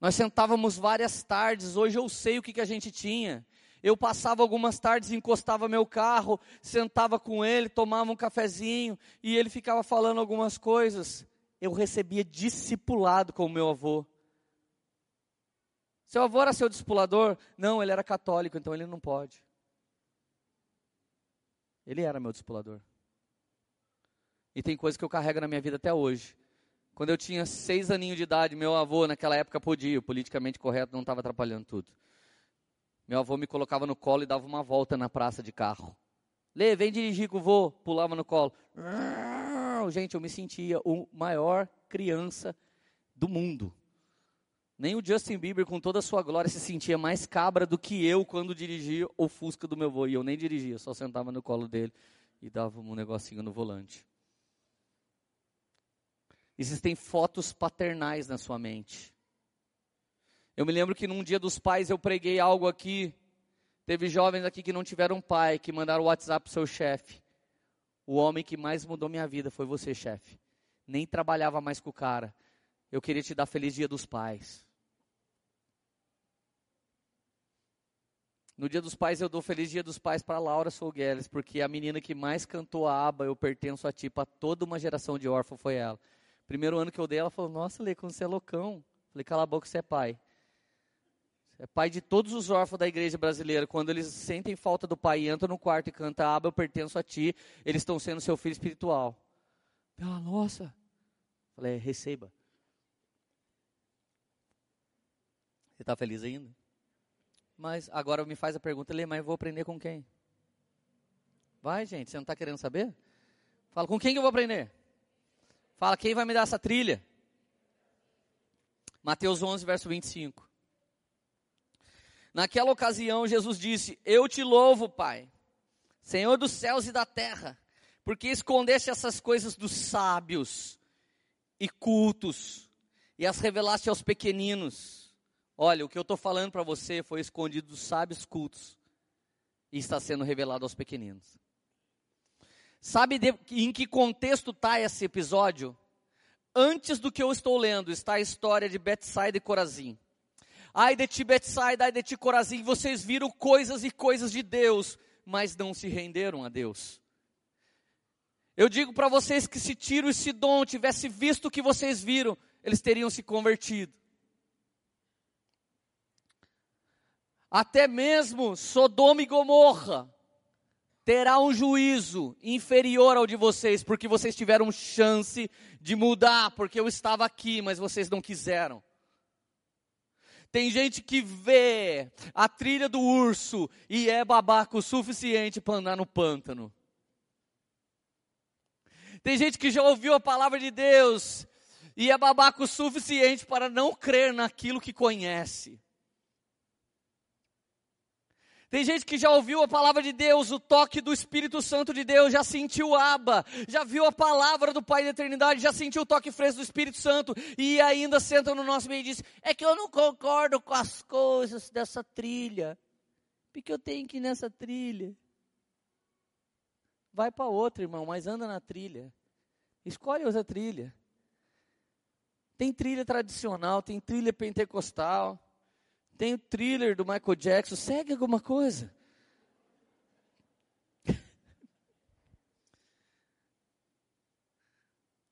Nós sentávamos várias tardes, hoje eu sei o que, que a gente tinha. Eu passava algumas tardes, encostava meu carro, sentava com ele, tomava um cafezinho e ele ficava falando algumas coisas. Eu recebia discipulado com o meu avô. Seu avô era seu discipulador? Não, ele era católico, então ele não pode. Ele era meu discipulador. E tem coisas que eu carrego na minha vida até hoje. Quando eu tinha seis aninhos de idade, meu avô, naquela época, podia, politicamente correto, não estava atrapalhando tudo. Meu avô me colocava no colo e dava uma volta na praça de carro. Lê, vem dirigir com o vô. Pulava no colo. Gente, eu me sentia o maior criança do mundo. Nem o Justin Bieber, com toda a sua glória, se sentia mais cabra do que eu quando dirigia o Fusca do meu avô. E eu nem dirigia, só sentava no colo dele e dava um negocinho no volante. Existem fotos paternais na sua mente. Eu me lembro que num dia dos pais eu preguei algo aqui. Teve jovens aqui que não tiveram pai, que mandaram o WhatsApp pro seu chefe. O homem que mais mudou minha vida foi você, chefe. Nem trabalhava mais com o cara. Eu queria te dar feliz dia dos pais. No dia dos pais eu dou feliz dia dos pais para Laura Sougueles, porque a menina que mais cantou a aba, eu pertenço a ti, para toda uma geração de órfãos foi ela. Primeiro ano que eu dei, ela falou: Nossa, Lê, como você é loucão. Falei: Cala a boca, você é pai. É pai de todos os órfãos da igreja brasileira. Quando eles sentem falta do pai e entram no quarto e cantam aba, eu pertenço a ti. Eles estão sendo seu filho espiritual. Ela, nossa. Falei: Receba. Você está feliz ainda? Mas agora me faz a pergunta, Lê, mas eu vou aprender com quem? Vai, gente, você não está querendo saber? Fala, com quem que eu vou aprender? Fala, quem vai me dar essa trilha? Mateus 11, verso 25. Naquela ocasião, Jesus disse: Eu te louvo, Pai, Senhor dos céus e da terra, porque escondeste essas coisas dos sábios e cultos e as revelaste aos pequeninos. Olha, o que eu estou falando para você foi escondido dos sábios cultos e está sendo revelado aos pequeninos. Sabe de, em que contexto está esse episódio? Antes do que eu estou lendo, está a história de Betsaida e Corazim. Ai de ti, Betsaida, ai de ti, Corazim, vocês viram coisas e coisas de Deus, mas não se renderam a Deus. Eu digo para vocês que se Tiro e Sidom tivesse visto o que vocês viram, eles teriam se convertido. Até mesmo Sodoma e Gomorra terá um juízo inferior ao de vocês, porque vocês tiveram chance de mudar, porque eu estava aqui, mas vocês não quiseram. Tem gente que vê a trilha do urso e é babaco o suficiente para andar no pântano. Tem gente que já ouviu a palavra de Deus e é babaco o suficiente para não crer naquilo que conhece. Tem gente que já ouviu a palavra de Deus, o toque do Espírito Santo de Deus, já sentiu aba, já viu a palavra do Pai da eternidade, já sentiu o toque fresco do Espírito Santo e ainda senta no nosso meio e diz: É que eu não concordo com as coisas dessa trilha, porque eu tenho que ir nessa trilha. Vai para outra, irmão, mas anda na trilha. Escolhe outra trilha. Tem trilha tradicional, tem trilha pentecostal. Tem o thriller do Michael Jackson, segue alguma coisa.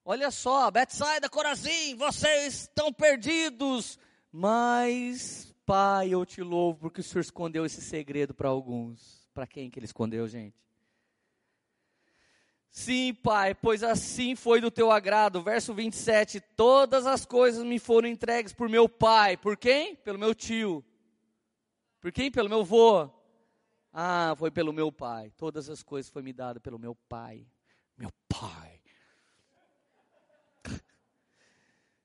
Olha só, Betsaida, Corazim, vocês estão perdidos. Mas, Pai, eu te louvo porque o Senhor escondeu esse segredo para alguns. Para quem que ele escondeu, gente? Sim, Pai, pois assim foi do teu agrado. Verso 27: Todas as coisas me foram entregues por meu Pai. Por quem? Pelo meu tio. Por quem? Pelo meu avô. Ah, foi pelo meu Pai. Todas as coisas foram me dadas pelo meu Pai. Meu Pai.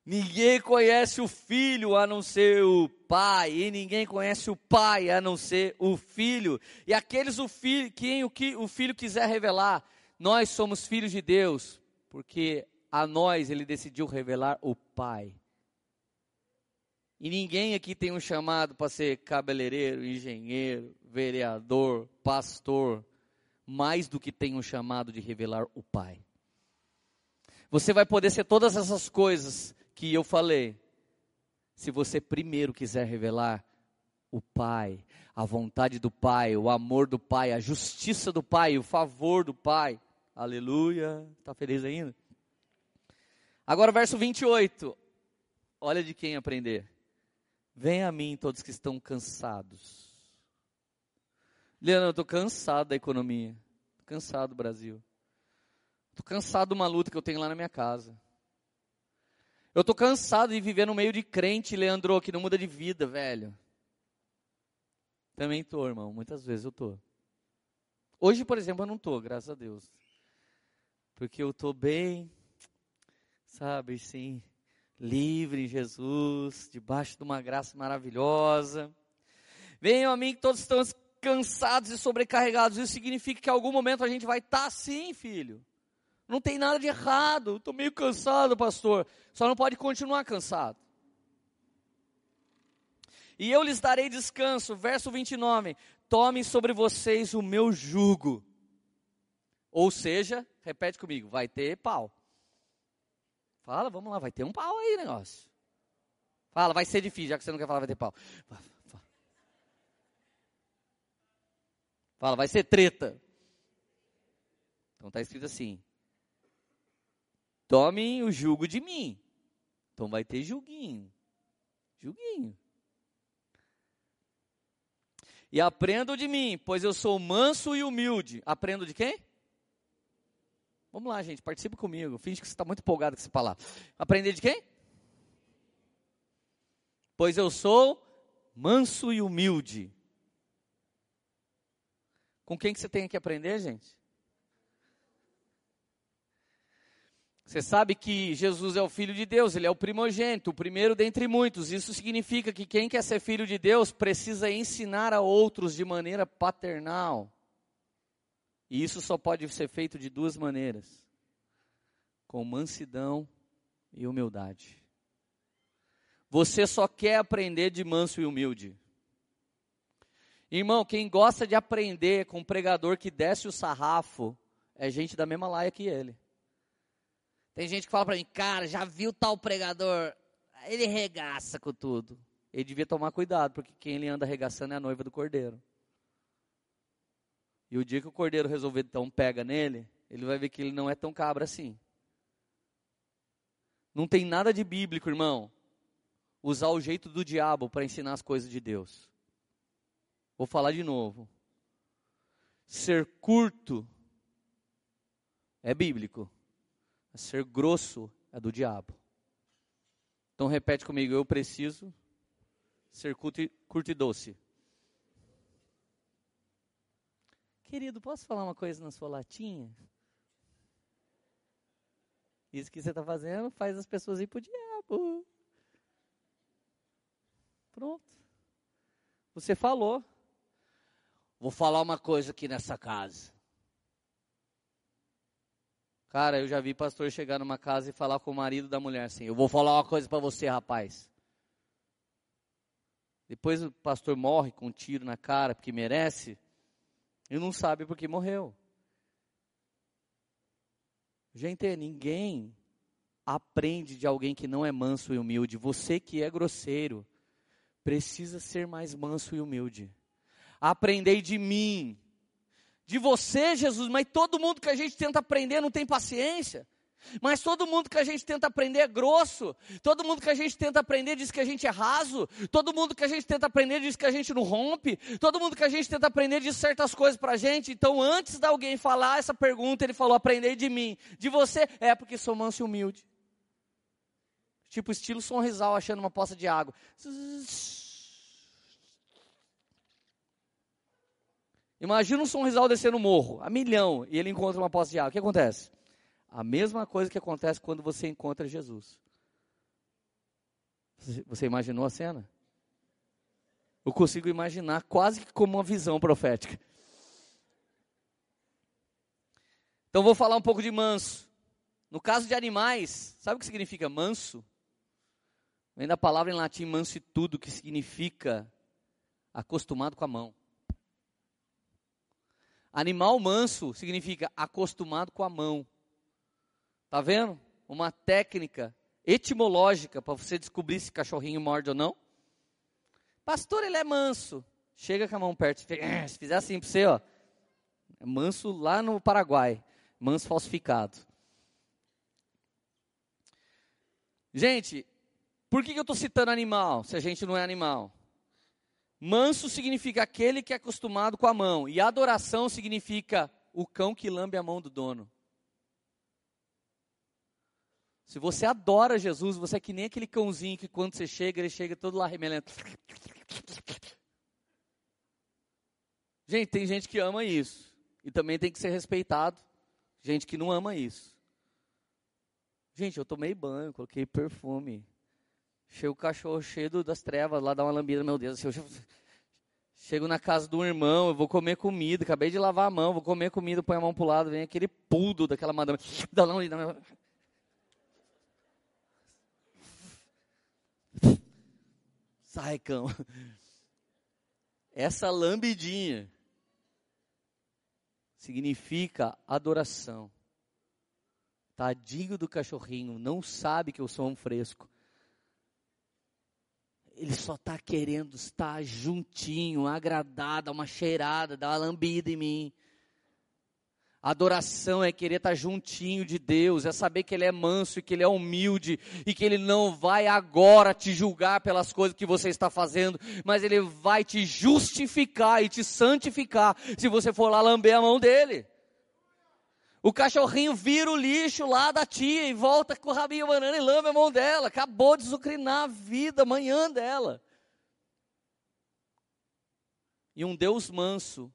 Ninguém conhece o filho a não ser o pai, e ninguém conhece o pai a não ser o filho. E aqueles o filho, quem o, que, o filho quiser revelar, nós somos filhos de Deus, porque a nós ele decidiu revelar o Pai. E ninguém aqui tem um chamado para ser cabeleireiro, engenheiro, vereador, pastor, mais do que tem um chamado de revelar o Pai. Você vai poder ser todas essas coisas que eu falei, se você primeiro quiser revelar o Pai, a vontade do Pai, o amor do Pai, a justiça do Pai, o favor do Pai. Aleluia. Está feliz ainda? Agora, verso 28. Olha de quem aprender. Venha a mim todos que estão cansados. Leandro, eu estou cansado da economia. Estou cansado do Brasil. Estou cansado de uma luta que eu tenho lá na minha casa. Eu estou cansado de viver no meio de crente, Leandro, que não muda de vida, velho. Também estou, irmão. Muitas vezes eu estou. Hoje, por exemplo, eu não estou, graças a Deus porque eu estou bem, sabe, sim, livre em Jesus, debaixo de uma graça maravilhosa. Venham a mim que todos estão cansados e sobrecarregados. Isso significa que em algum momento a gente vai estar tá, sim, filho. Não tem nada de errado. Estou meio cansado, pastor. Só não pode continuar cansado. E eu lhes darei descanso. Verso 29. Tomem sobre vocês o meu jugo ou seja, repete comigo, vai ter pau. Fala, vamos lá, vai ter um pau aí negócio. Fala, vai ser difícil, já que você não quer falar, vai ter pau. Fala, vai ser treta. Então está escrito assim: Tomem o jugo de mim. Então vai ter julguinho. Julguinho. E aprendo de mim, pois eu sou manso e humilde. Aprendo de quem? Vamos lá, gente, participe comigo. Finge que você está muito empolgado com essa palavra. Aprender de quem? Pois eu sou manso e humilde. Com quem que você tem que aprender, gente? Você sabe que Jesus é o Filho de Deus, Ele é o primogênito, o primeiro dentre muitos. Isso significa que quem quer ser filho de Deus precisa ensinar a outros de maneira paternal. E isso só pode ser feito de duas maneiras: com mansidão e humildade. Você só quer aprender de manso e humilde. Irmão, quem gosta de aprender com um pregador que desce o sarrafo é gente da mesma laia que ele. Tem gente que fala para mim, cara, já viu tal pregador? Ele regaça com tudo. Ele devia tomar cuidado, porque quem ele anda arregaçando é a noiva do cordeiro. E o dia que o cordeiro resolver dar um pega nele, ele vai ver que ele não é tão cabra assim. Não tem nada de bíblico, irmão, usar o jeito do diabo para ensinar as coisas de Deus. Vou falar de novo. Ser curto é bíblico. Ser grosso é do diabo. Então repete comigo, eu preciso ser curto e, curto e doce. Querido, posso falar uma coisa na sua latinha? Isso que você está fazendo faz as pessoas ir para o diabo. Pronto. Você falou. Vou falar uma coisa aqui nessa casa. Cara, eu já vi pastor chegar numa casa e falar com o marido da mulher assim: Eu vou falar uma coisa para você, rapaz. Depois o pastor morre com um tiro na cara porque merece e não sabe porque morreu. Gente, ninguém aprende de alguém que não é manso e humilde. Você que é grosseiro, precisa ser mais manso e humilde. Aprendei de mim, de você, Jesus, mas todo mundo que a gente tenta aprender não tem paciência. Mas todo mundo que a gente tenta aprender é grosso. Todo mundo que a gente tenta aprender diz que a gente é raso. Todo mundo que a gente tenta aprender diz que a gente não rompe. Todo mundo que a gente tenta aprender diz certas coisas pra gente. Então, antes de alguém falar essa pergunta, ele falou: aprendei de mim. De você? É porque sou manso e humilde. Tipo estilo sonrisal achando uma poça de água. Imagina um sonrisal descendo o morro, a milhão, e ele encontra uma poça de água. O que acontece? A mesma coisa que acontece quando você encontra Jesus. Você imaginou a cena? Eu consigo imaginar quase que como uma visão profética. Então vou falar um pouco de manso. No caso de animais, sabe o que significa manso? Vem da palavra em latim manso e tudo, que significa acostumado com a mão. Animal manso significa acostumado com a mão. Tá vendo? Uma técnica etimológica para você descobrir se cachorrinho morde ou não. Pastor, ele é manso. Chega com a mão perto. Se fizer assim para você, ó. É manso lá no Paraguai. Manso falsificado. Gente, por que, que eu estou citando animal, se a gente não é animal? Manso significa aquele que é acostumado com a mão, e adoração significa o cão que lambe a mão do dono. Se você adora Jesus, você é que nem aquele cãozinho que quando você chega, ele chega todo lá remelento. Gente, tem gente que ama isso. E também tem que ser respeitado. Gente que não ama isso. Gente, eu tomei banho, coloquei perfume. Chego o cachorro cheio das trevas, lá dá uma lambida, meu Deus. Eu chego na casa do irmão, eu vou comer comida, acabei de lavar a mão, vou comer comida, põe a mão pro lado, vem aquele pudo daquela madame. Dá. Sai, cão. Essa lambidinha significa adoração. Tadinho do cachorrinho, não sabe que eu sou um fresco. Ele só está querendo estar juntinho, agradado, uma cheirada, dar uma lambida em mim. Adoração é querer estar juntinho de Deus, é saber que Ele é manso e que Ele é humilde e que Ele não vai agora te julgar pelas coisas que você está fazendo, mas Ele vai te justificar e te santificar se você for lá lamber a mão dEle. O cachorrinho vira o lixo lá da tia e volta com o rabinho banana e lambe a mão dela. Acabou de zucrinar a vida amanhã dela. E um Deus manso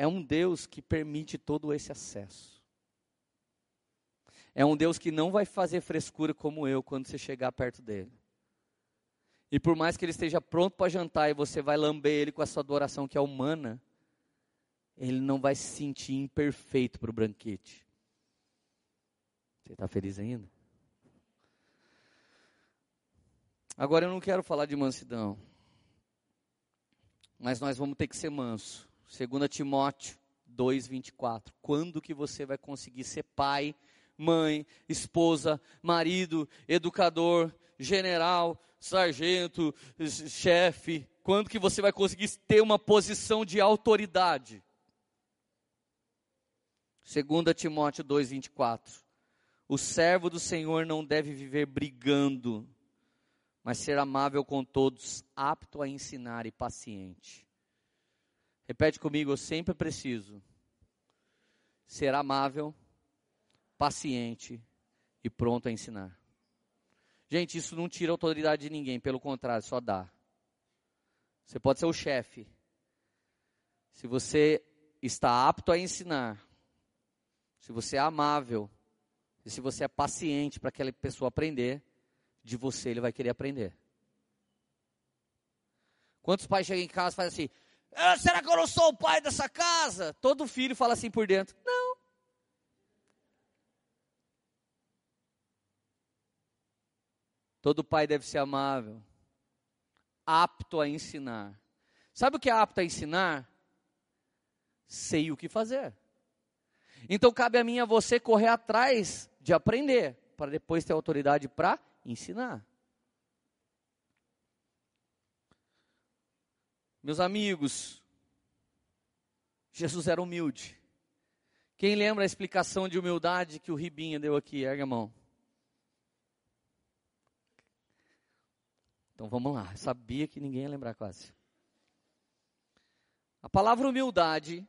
é um Deus que permite todo esse acesso. É um Deus que não vai fazer frescura como eu quando você chegar perto dele. E por mais que ele esteja pronto para jantar e você vai lamber ele com a sua adoração que é humana, ele não vai se sentir imperfeito para o banquete. Você está feliz ainda? Agora eu não quero falar de mansidão, mas nós vamos ter que ser manso. 2 Timóteo 2:24. Quando que você vai conseguir ser pai, mãe, esposa, marido, educador, general, sargento, chefe? Quando que você vai conseguir ter uma posição de autoridade? 2 Timóteo 2:24. O servo do Senhor não deve viver brigando, mas ser amável com todos, apto a ensinar e paciente. Repete comigo, eu sempre preciso ser amável, paciente e pronto a ensinar. Gente, isso não tira autoridade de ninguém, pelo contrário, só dá. Você pode ser o chefe. Se você está apto a ensinar, se você é amável, e se você é paciente para aquela pessoa aprender, de você ele vai querer aprender. Quantos pais chegam em casa e fazem assim: Ah, será que eu não sou o pai dessa casa? Todo filho fala assim por dentro: Não. Todo pai deve ser amável, apto a ensinar. Sabe o que é apto a ensinar? Sei o que fazer. Então cabe a mim a você correr atrás de aprender, para depois ter autoridade para ensinar. Meus amigos, Jesus era humilde. Quem lembra a explicação de humildade que o Ribinha deu aqui? Erga a mão. Então vamos lá, sabia que ninguém ia lembrar quase. A palavra humildade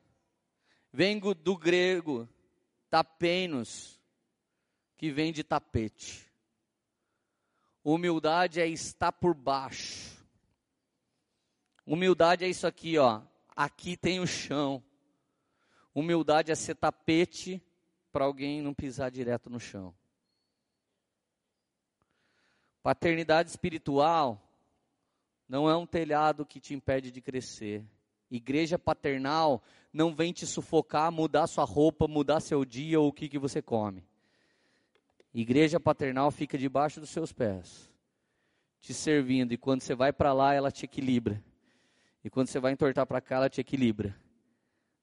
vem do grego tapenos, que vem de tapete. Humildade é estar por baixo. Humildade é isso aqui, ó. Aqui tem o chão. Humildade é ser tapete para alguém não pisar direto no chão. Paternidade espiritual não é um telhado que te impede de crescer. Igreja paternal não vem te sufocar, mudar sua roupa, mudar seu dia ou o que, que você come. Igreja paternal fica debaixo dos seus pés, te servindo, e quando você vai para lá, ela te equilibra. E quando você vai entortar para cá, ela te equilibra.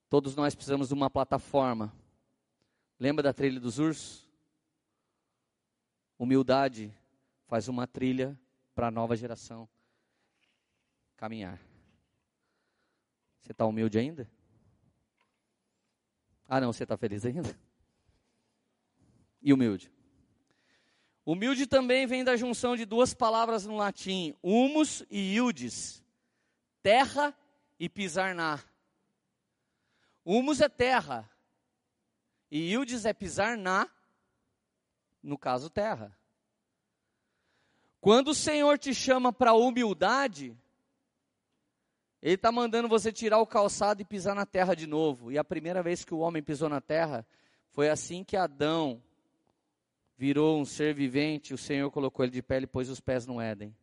Todos nós precisamos de uma plataforma. Lembra da trilha dos ursos? Humildade faz uma trilha para a nova geração caminhar. Você está humilde ainda? Ah, não, você está feliz ainda? E humilde? Humilde também vem da junção de duas palavras no latim, humus e iudes terra e pisar na. Humus é terra. E Ildes é pisar na, no caso, terra. Quando o Senhor te chama para humildade, Ele está mandando você tirar o calçado e pisar na terra de novo. E a primeira vez que o homem pisou na terra, foi assim que Adão virou um ser vivente, o Senhor colocou ele de pé e pôs os pés no Éden.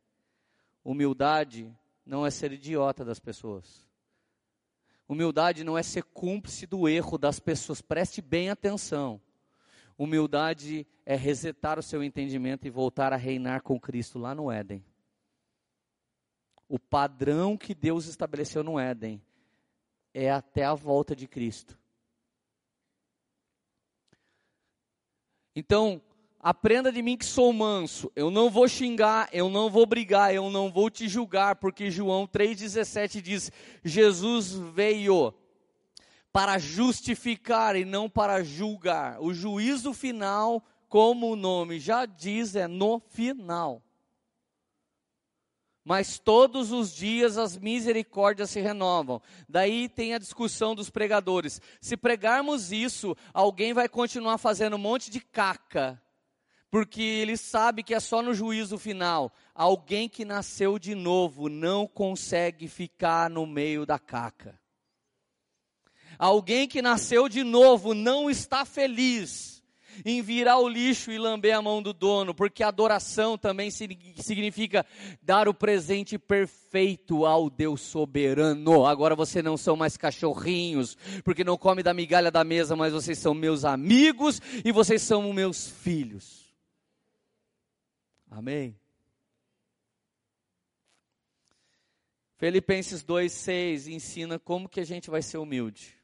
Humildade não é ser idiota das pessoas. Humildade não é ser cúmplice do erro das pessoas. Preste bem atenção. Humildade é resetar o seu entendimento e voltar a reinar com Cristo lá no Éden. O padrão que Deus estabeleceu no Éden é até a volta de Cristo. Então, Aprenda de mim que sou manso. Eu não vou xingar, eu não vou brigar, eu não vou te julgar, porque João 3,17 diz: Jesus veio para justificar e não para julgar. O juízo final, como o nome já diz, é no final. Mas todos os dias as misericórdias se renovam. Daí tem a discussão dos pregadores. Se pregarmos isso, alguém vai continuar fazendo um monte de caca porque ele sabe que é só no juízo final. Alguém que nasceu de novo não consegue ficar no meio da caca. Alguém que nasceu de novo não está feliz em virar o lixo e lamber a mão do dono, porque adoração também significa dar o presente perfeito ao Deus soberano. Agora vocês não são mais cachorrinhos, porque não come da migalha da mesa, mas vocês são meus amigos e vocês são meus filhos. Amém? Filipenses 2,6 ensina como que a gente vai ser humilde.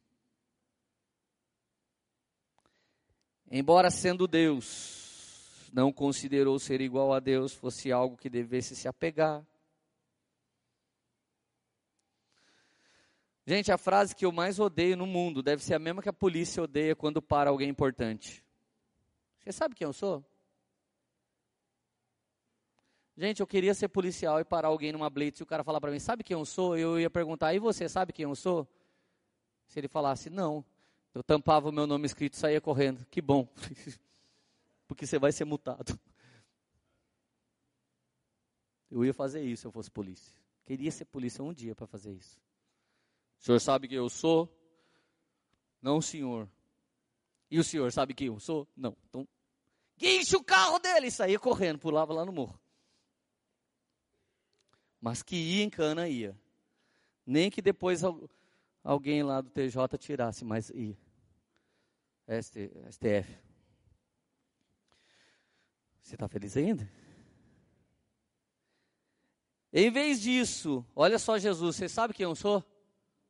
Embora sendo Deus, não considerou ser igual a Deus fosse algo que devesse se apegar. Gente, a frase que eu mais odeio no mundo deve ser a mesma que a polícia odeia quando para alguém importante. Você sabe quem eu sou? Gente, eu queria ser policial e parar alguém numa blitz e o cara falar para mim, sabe quem eu sou? Eu ia perguntar, e você sabe quem eu sou? Se ele falasse, não, eu tampava o meu nome escrito e saía correndo. Que bom, porque você vai ser multado. Eu ia fazer isso se eu fosse polícia. Queria ser polícia um dia para fazer isso. O senhor sabe quem eu sou? Não, senhor. E o senhor sabe quem eu sou? Não. Então, guinche o carro dele e saía correndo, pulava lá no morro. Mas que ia em cana, ia. Nem que depois alguém lá do TJ tirasse, mas e STF. Você está feliz ainda? Em vez disso, olha só Jesus, você sabe quem eu sou?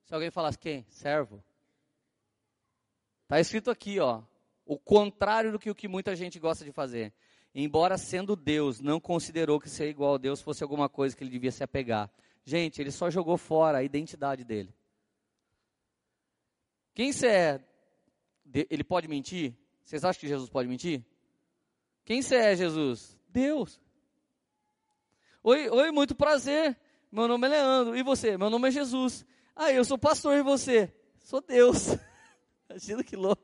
Se alguém falasse quem? Servo. Está escrito aqui, ó, o contrário do que o que muita gente gosta de fazer. Embora sendo Deus, não considerou que ser igual a Deus fosse alguma coisa que ele devia se apegar. Gente, ele só jogou fora a identidade dele. Quem você é? Ele pode mentir? Vocês acham que Jesus pode mentir? Quem você é, Jesus? Deus. Oi, oi, muito prazer. Meu nome é Leandro. E você? Meu nome é Jesus. Ah, eu sou pastor e você? Sou Deus. Imagina que louco.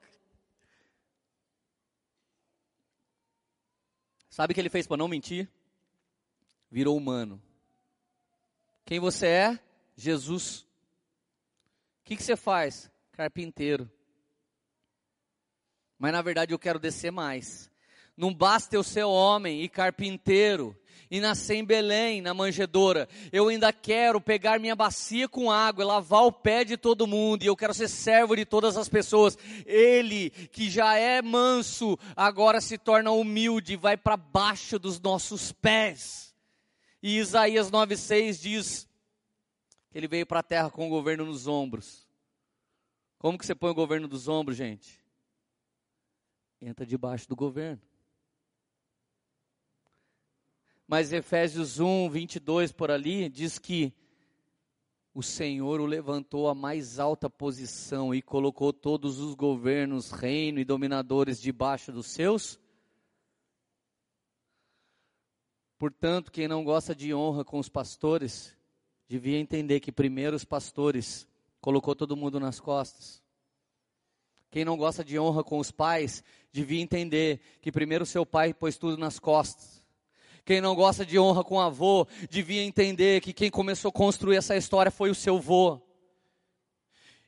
Sabe o que ele fez para não mentir? Virou humano. Quem você é? Jesus. O que, que você faz? Carpinteiro. Mas na verdade eu quero descer mais. Não basta eu ser homem e carpinteiro e nascer em Belém, na manjedoura. Eu ainda quero pegar minha bacia com água e lavar o pé de todo mundo. E eu quero ser servo de todas as pessoas. Ele, que já é manso, agora se torna humilde vai para baixo dos nossos pés. E Isaías 9,6 diz que ele veio para a terra com o governo nos ombros. Como que você põe o governo dos ombros, gente? Entra debaixo do governo. Mas Efésios 1, 22 por ali, diz que o Senhor o levantou à mais alta posição e colocou todos os governos, reino e dominadores debaixo dos seus. Portanto, quem não gosta de honra com os pastores, devia entender que primeiro os pastores colocou todo mundo nas costas. Quem não gosta de honra com os pais, devia entender que primeiro seu pai pôs tudo nas costas. Quem não gosta de honra com avô, devia entender que quem começou a construir essa história foi o seu avô.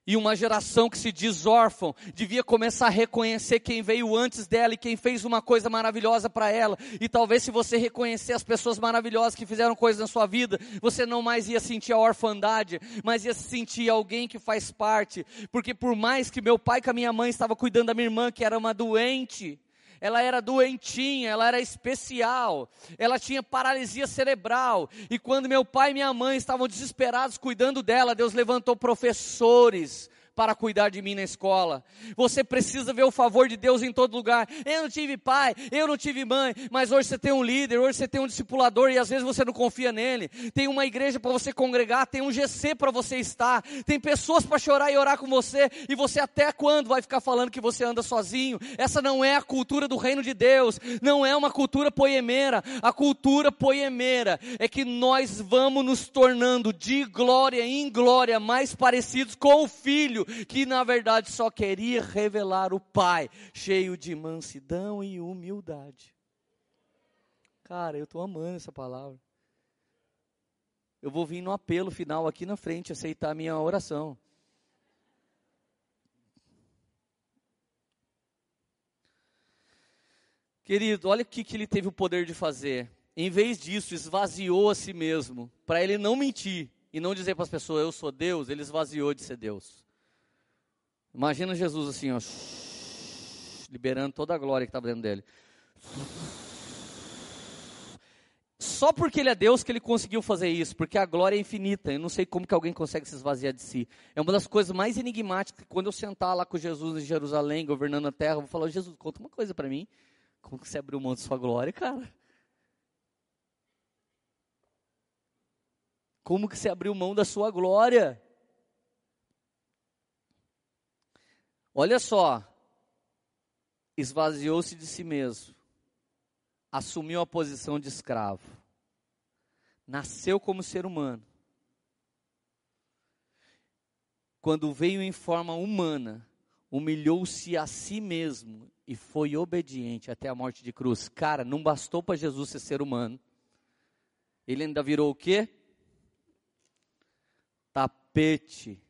E uma geração que se diz órfão devia começar a reconhecer quem veio antes dela e quem fez uma coisa maravilhosa para ela. E talvez se você reconhecer as pessoas maravilhosas que fizeram coisas na sua vida, você não mais ia sentir a orfandade, mas ia sentir alguém que faz parte. Porque por mais que meu pai com a minha mãe estava cuidando da minha irmã, que era uma doente, ela era doentinha, ela era especial, ela tinha paralisia cerebral. E quando meu pai e minha mãe estavam desesperados cuidando dela, Deus levantou professores para cuidar de mim na escola. Você precisa ver o favor de Deus em todo lugar. Eu não tive pai, eu não tive mãe, mas hoje você tem um líder, hoje você tem um discipulador e às vezes você não confia nele. Tem uma igreja para você congregar, tem um GC para você estar, tem pessoas para chorar e orar com você e você até quando vai ficar falando que você anda sozinho? Essa não é a cultura do reino de Deus, não é uma cultura poemeira. A cultura poemeira é que nós vamos nos tornando de glória em glória mais parecidos com o filho que na verdade só queria revelar o Pai, cheio de mansidão e humildade. Cara, eu estou amando essa palavra. Eu vou vir no apelo final aqui na frente aceitar a minha oração. Querido, olha o que, que ele teve o poder de fazer. Em vez disso, esvaziou a si mesmo, para ele não mentir e não dizer para as pessoas, eu sou Deus, ele esvaziou de ser Deus. Imagina Jesus assim, ó, liberando toda a glória que estava dentro dele. Só porque ele é Deus que ele conseguiu fazer isso, porque a glória é infinita. Eu não sei como que alguém consegue se esvaziar de si. É uma das coisas mais enigmáticas. Quando eu sentar lá com Jesus em Jerusalém, governando a terra, eu vou falar: Jesus, conta uma coisa para mim. Como que você abriu mão de sua glória, cara? Como que você abriu mão da sua glória? Olha só, esvaziou-se de si mesmo, assumiu a posição de escravo, nasceu como ser humano. Quando veio em forma humana, humilhou-se a si mesmo e foi obediente até a morte de cruz. Cara, não bastou para Jesus ser ser humano. Ele ainda virou o quê? Tapete,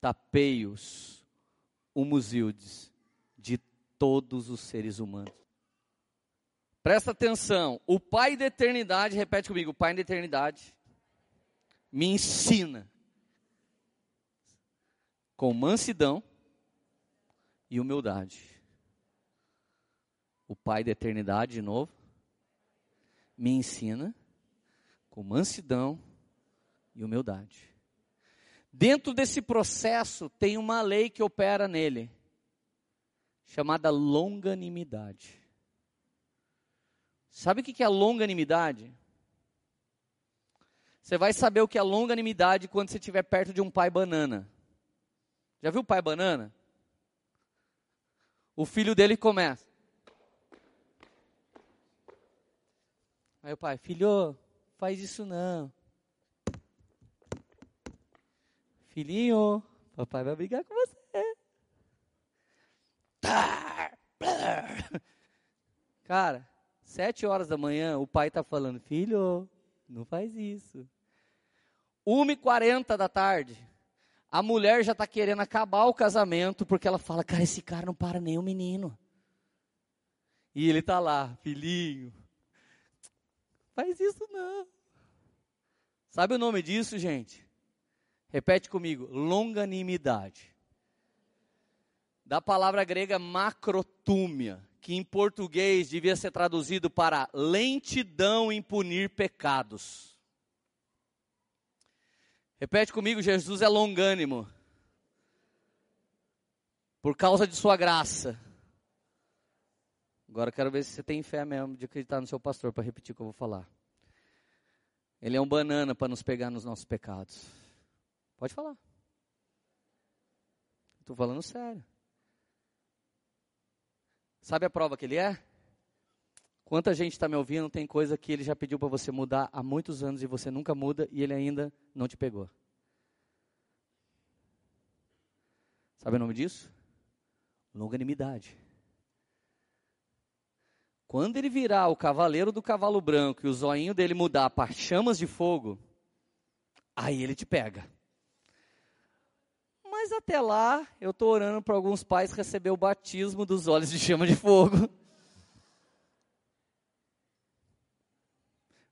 tapeios humildes de todos os seres humanos. Presta atenção, o Pai da eternidade, repete comigo, o Pai da eternidade me ensina com mansidão e humildade. O Pai da eternidade, de novo, me ensina com mansidão e humildade. Dentro desse processo tem uma lei que opera nele, chamada longanimidade. Sabe o que é longanimidade? Você vai saber o que é longanimidade quando você estiver perto de um pai banana. Já viu o pai banana? O filho dele começa. Aí o pai, filho, faz isso não. Filhinho, papai vai brigar com você. Cara, sete horas da manhã, o pai está falando, filho, não faz isso. 1h40 da tarde, a mulher já está querendo acabar o casamento, porque ela fala, cara, esse cara não para nem o menino. E ele está lá, filhinho, Faz isso não. Sabe o nome disso, gente? Repete comigo: longanimidade. Da palavra grega macrotúmia, que em português devia ser traduzido para lentidão em punir pecados. Repete comigo: Jesus é longânimo. Por causa de sua graça. Agora quero ver se você tem fé mesmo de acreditar no seu pastor para repetir o que eu vou falar. Ele é um banana para nos pegar nos nossos pecados. Pode falar. Estou falando sério. Sabe a prova que ele é? Quanta gente está me ouvindo, tem coisa que ele já pediu para você mudar há muitos anos e você nunca muda e ele ainda não te pegou. Sabe o nome disso? Longanimidade. Quando ele virar o cavaleiro do cavalo branco e o zoinho dele mudar para chamas de fogo, aí ele te pega. Mas até lá, eu estou orando para alguns pais receber o batismo dos olhos de chama de fogo.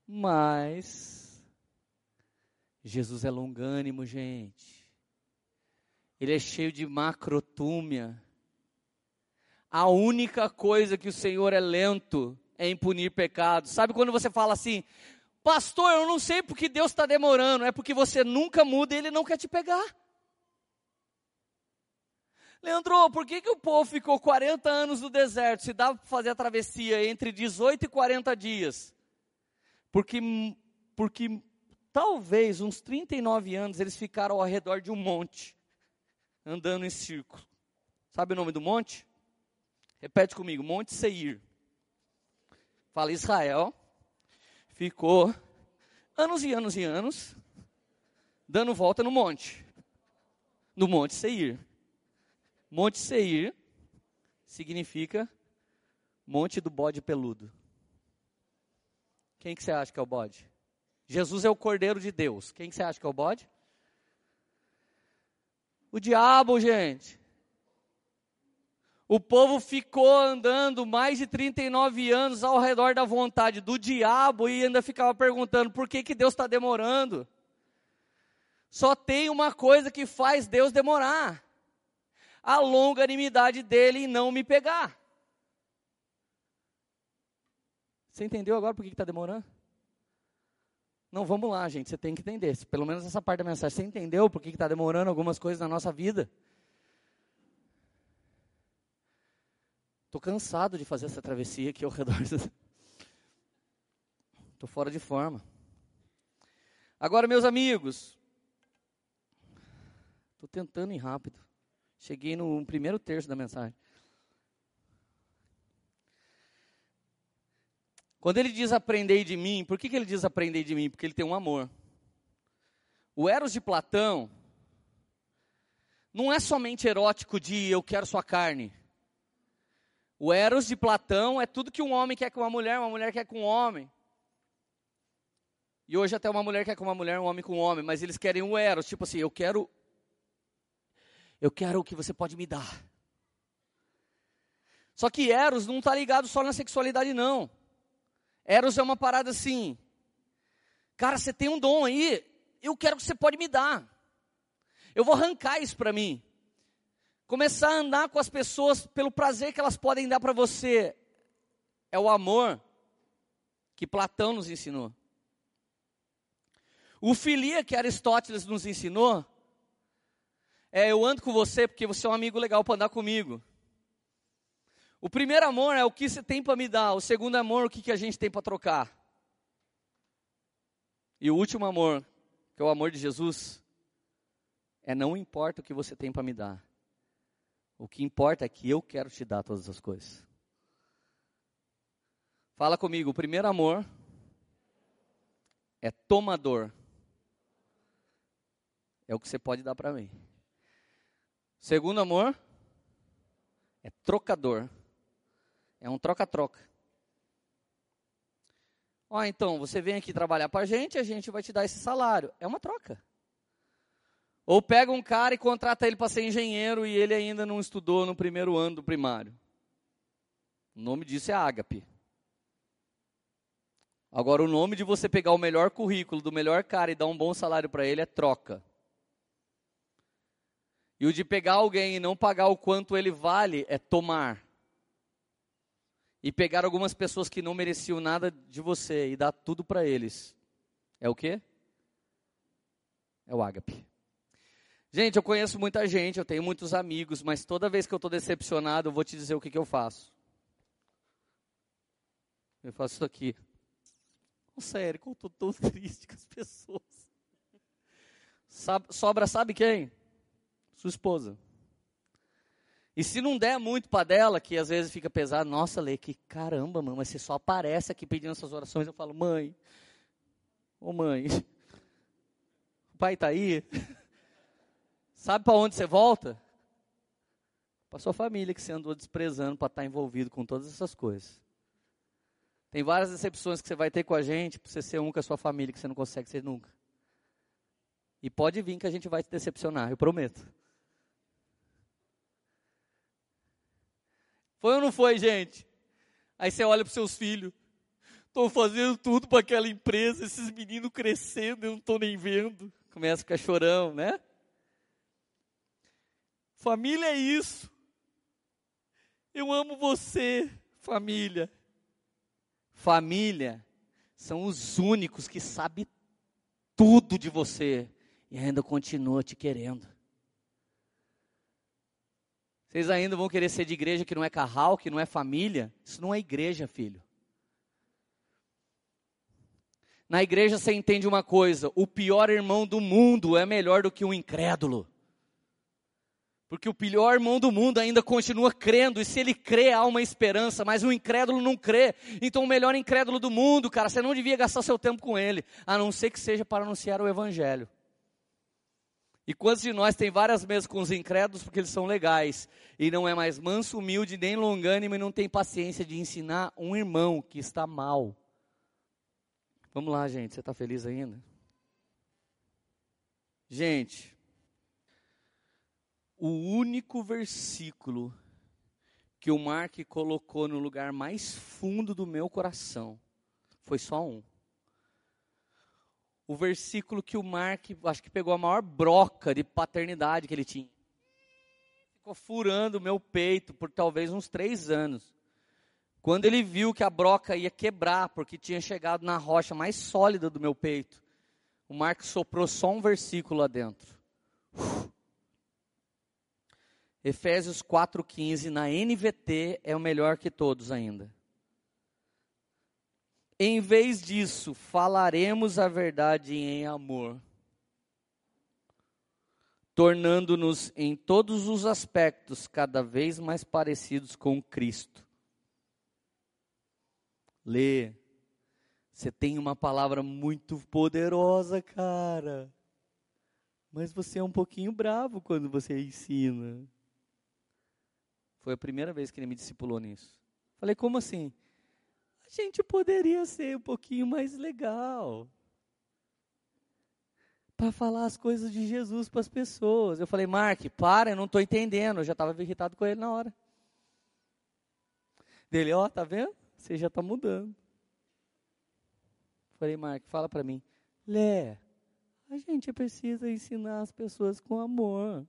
Mas Jesus é longânimo, gente. Ele é cheio de macrotúmia. A única coisa que o Senhor é lento é em punir pecados. Sabe quando você fala assim, pastor, eu não sei porque Deus está demorando, é porque você nunca muda e Ele não quer te pegar. Leandro, por que, que o povo ficou 40 anos no deserto, se dava para fazer a travessia entre 18 e 40 dias? Porque, porque talvez uns 39 anos eles ficaram ao redor de um monte, andando em círculo. Sabe o nome do monte? Repete comigo, Monte Seir. Fala, Israel ficou anos e anos e anos dando volta no monte. No Monte Seir. Monte Seir significa Monte do Bode Peludo. Quem que você acha que é o bode? Jesus é o Cordeiro de Deus. Quem que você acha que é o bode? O diabo, gente. O povo ficou andando mais de 39 anos ao redor da vontade do diabo e ainda ficava perguntando por que, que Deus está demorando. Só tem uma coisa que faz Deus demorar: a longanimidade dele em não me pegar. Você entendeu agora por que está demorando? Não, vamos lá, gente. Você tem que entender. Pelo menos essa parte da mensagem. Você entendeu por que está demorando algumas coisas na nossa vida? Estou cansado de fazer essa travessia aqui ao redor. Estou fora de forma. Agora, meus amigos, estou tentando ir rápido. Cheguei no primeiro terço da mensagem. Quando ele diz aprendei de mim, por que, que ele diz aprendei de mim? Porque ele tem um amor. O Eros de Platão não é somente erótico de eu quero sua carne. O Eros de Platão é tudo que um homem quer com uma mulher, uma mulher quer com um homem. E hoje até uma mulher quer com uma mulher, um homem com um homem, mas eles querem o Eros, tipo assim, eu quero eu quero o que você pode me dar. Só que Eros não está ligado só na sexualidade não. Eros é uma parada assim, cara, você tem um dom aí, eu quero que você pode me dar. Eu vou arrancar isso para mim. Começar a andar com as pessoas pelo prazer que elas podem dar para você. É o amor que Platão nos ensinou. O filia que Aristóteles nos ensinou é eu ando com você porque você é um amigo legal para andar comigo. O primeiro amor é o que você tem para me dar. O segundo amor, o que, que a gente tem para trocar. E o último amor, que é o amor de Jesus, é não importa o que você tem para me dar. O que importa é que eu quero te dar todas as coisas. Fala comigo, o primeiro amor é tomador. É o que você pode dar para mim. Segundo amor é trocador. É um troca-troca. Ó, então, você vem aqui trabalhar para a gente, a gente vai te dar esse salário. É uma troca. Ou pega um cara e contrata ele para ser engenheiro e ele ainda não estudou no primeiro ano do primário. O nome disso é ágape. Agora, o nome de você pegar o melhor currículo do melhor cara e dar um bom salário para ele é troca. E o de pegar alguém e não pagar o quanto ele vale é tomar e pegar algumas pessoas que não mereciam nada de você e dar tudo para eles. É o quê? É o ágape. Gente, eu conheço muita gente, eu tenho muitos amigos, mas toda vez que eu estou decepcionado, eu vou te dizer o que, que eu faço. Eu faço isso aqui. sério, eu estou tão triste com as pessoas. Sabe, sobra sabe quem? Sua esposa. E se não der muito para dela, que às vezes fica pesado, nossa, Lê, que caramba, mãe, mas você só aparece aqui pedindo essas orações, eu falo, mãe, ô mãe, o pai está aí? Sabe para onde você volta? Para sua família que você andou desprezando para estar tá envolvido com todas essas coisas. Tem várias decepções que você vai ter com a gente, para você ser um com a sua família, que você não consegue ser nunca. E pode vir que a gente vai te decepcionar, eu prometo. Foi ou não foi, gente? Aí você olha para os seus filhos. Estou fazendo tudo para aquela empresa, esses meninos crescendo, eu não estou nem vendo. Começa a ficar chorão, né? Família é isso. Eu amo você, família. Família são os únicos que sabem tudo de você e ainda continua te querendo. Vocês ainda vão querer ser de igreja que não é carral, que não é família? Isso não é igreja, filho. Na igreja você entende uma coisa: o pior irmão do mundo é melhor do que um incrédulo. Porque o pior irmão do mundo ainda continua crendo, e se ele crê, há uma esperança, mas o incrédulo não crê. Então, o melhor incrédulo do mundo, cara, você não devia gastar seu tempo com ele, a não ser que seja para anunciar o evangelho. E quantos de nós tem várias mesas com os incrédulos porque eles são legais e não é mais manso, humilde, nem longânimo e não tem paciência de ensinar um irmão que está mal? Vamos lá, gente, você está feliz ainda? Gente, o único versículo que o Mark colocou no lugar mais fundo do meu coração foi só um o versículo que o Mark, acho que pegou a maior broca de paternidade que ele tinha. Ficou furando o meu peito por talvez uns três anos. Quando ele viu que a broca ia quebrar, porque tinha chegado na rocha mais sólida do meu peito, o Mark soprou só um versículo lá dentro. Uf. Efésios 4,15 na NVT é o melhor que todos ainda. Em vez disso, falaremos a verdade em amor, tornando-nos em todos os aspectos cada vez mais parecidos com Cristo. Lê, você tem uma palavra muito poderosa, cara. Mas você é um pouquinho bravo quando você ensina. Foi a primeira vez que ele me discipulou nisso. Falei, como assim? Gente poderia ser um pouquinho mais legal. Para falar as coisas de Jesus para as pessoas. Eu falei, Mark, para, eu não estou entendendo. Eu já estava irritado com ele na hora. Dele, ó, oh, tá vendo? Você já está mudando. Falei, Mark, fala para mim. Lé, a gente precisa ensinar as pessoas com amor.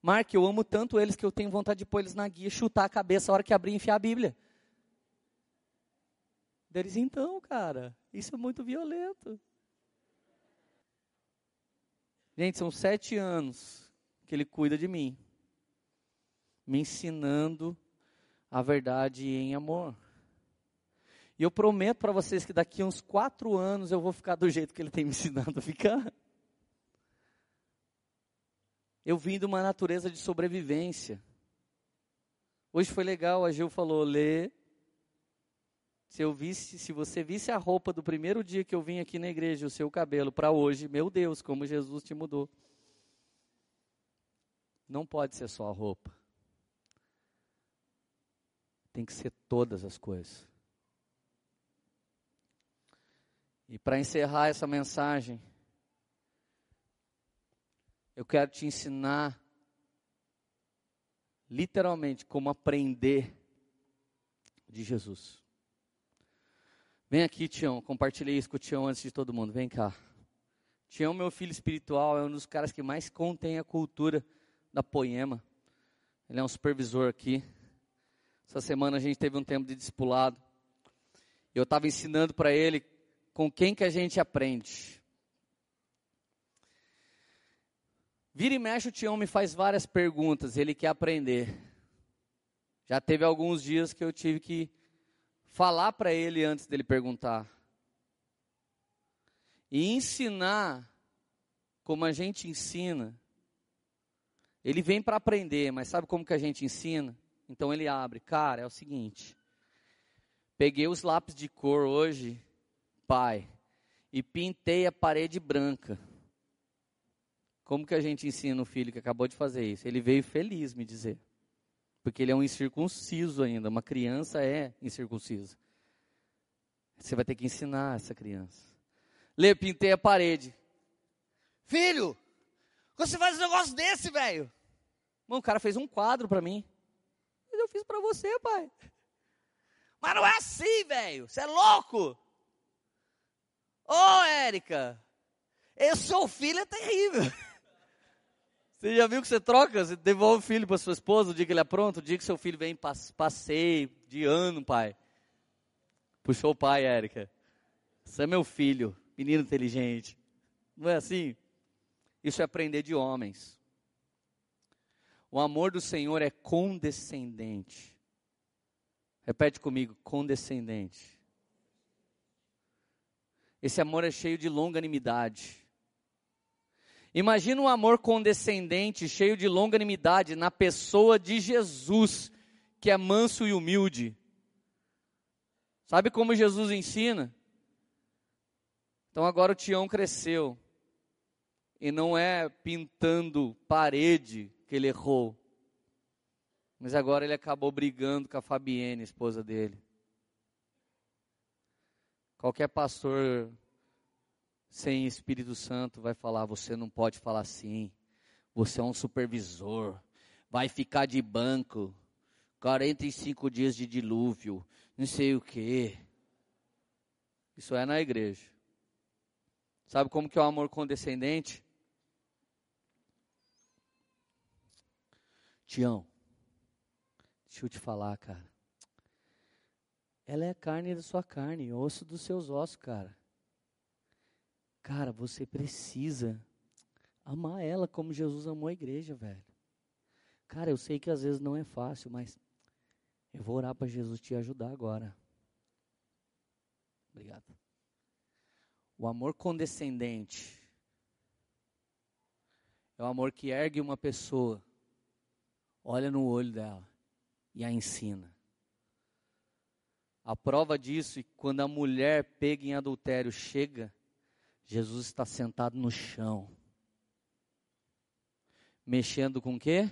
Mark, eu amo tanto eles que eu tenho vontade de pôr eles na guia, chutar a cabeça a hora que abrir e enfiar a Bíblia. Deles, então, cara, isso é muito violento. Gente, são sete anos que ele cuida de mim, me ensinando a verdade em amor. E eu prometo para vocês que daqui a uns quatro anos eu vou ficar do jeito que ele tem me ensinado a ficar. Eu vim de uma natureza de sobrevivência. Hoje foi legal, a Gil falou, lê. Se eu visse, se você visse a roupa do primeiro dia que eu vim aqui na igreja, o seu cabelo para hoje, meu Deus, como Jesus te mudou. Não pode ser só a roupa. Tem que ser todas as coisas. E para encerrar essa mensagem, eu quero te ensinar, literalmente, como aprender de Jesus. Vem aqui, Tião, compartilhei isso com o Tião antes de todo mundo, vem cá. Tião, meu filho espiritual, é um dos caras que mais contém a cultura da poema. Ele é um supervisor aqui. Essa semana a gente teve um tempo de discipulado. Eu estava ensinando para ele com quem que a gente aprende. Vira e mexe, o Tião me faz várias perguntas, ele quer aprender. Já teve alguns dias que eu tive que falar para ele antes dele perguntar. E ensinar como a gente ensina. Ele vem para aprender, mas sabe como que a gente ensina? Então ele abre. Cara, é o seguinte. Peguei os lápis de cor hoje, pai, e pintei a parede branca. Como que a gente ensina o filho que acabou de fazer isso? Ele veio feliz me dizer. Porque ele é um incircunciso ainda, uma criança é incircuncisa. Você vai ter que ensinar essa criança. Lê, pintei a parede. Filho, você faz um negócio desse, velho? Mano, o cara fez um quadro para mim. Mas eu fiz para você, pai. Mas não é assim, velho. Você é louco. Ô, oh, Érica, esse seu filho é terrível. Você já viu que você troca? Você devolve o filho para sua esposa o dia que ele é pronto, o dia que seu filho vem passeio de ano, pai. Puxou o pai, Érica. Você é meu filho, menino inteligente. Não é assim? Isso é aprender de homens. O amor do Senhor é condescendente. Repete comigo, condescendente. Esse amor é cheio de longanimidade. Imagina um amor condescendente, cheio de longanimidade na pessoa de Jesus, que é manso e humilde. Sabe como Jesus ensina? Então agora o Tião cresceu. E não é pintando parede que ele errou. Mas agora ele acabou brigando com a Fabienne, esposa dele. Qualquer pastor sem Espírito Santo vai falar: você não pode falar assim, você é um supervisor, vai ficar de banco, 45 dias de dilúvio, não sei o quê. Isso é na igreja. Sabe como que é o amor condescendente? Tião, deixa eu te falar, cara. Ela é carne da sua carne, osso dos seus ossos, cara. Cara, você precisa amar ela como Jesus amou a igreja, velho. Cara, eu sei que às vezes não é fácil, mas eu vou orar para Jesus te ajudar agora. Obrigado. O amor condescendente é o amor que ergue uma pessoa, olha no olho dela e a ensina. A prova disso, é quando a mulher pega em adultério chega, Jesus está sentado no chão. Mexendo com o quê?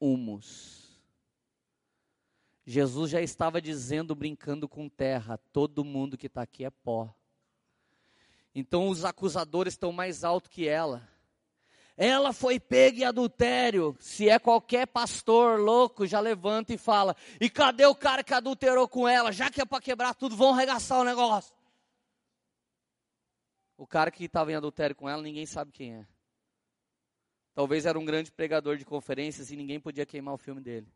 Humus. Jesus já estava dizendo, brincando com terra: todo mundo que está aqui é pó. Então os acusadores estão mais alto que ela. Ela foi pega em adultério. Se é qualquer pastor louco, já levanta e fala: E cadê o cara que adulterou com ela? Já que é para quebrar tudo, vão arregaçar o negócio. O cara que estava em adultério com ela, ninguém sabe quem é. Talvez era um grande pregador de conferências e ninguém podia queimar o filme dele.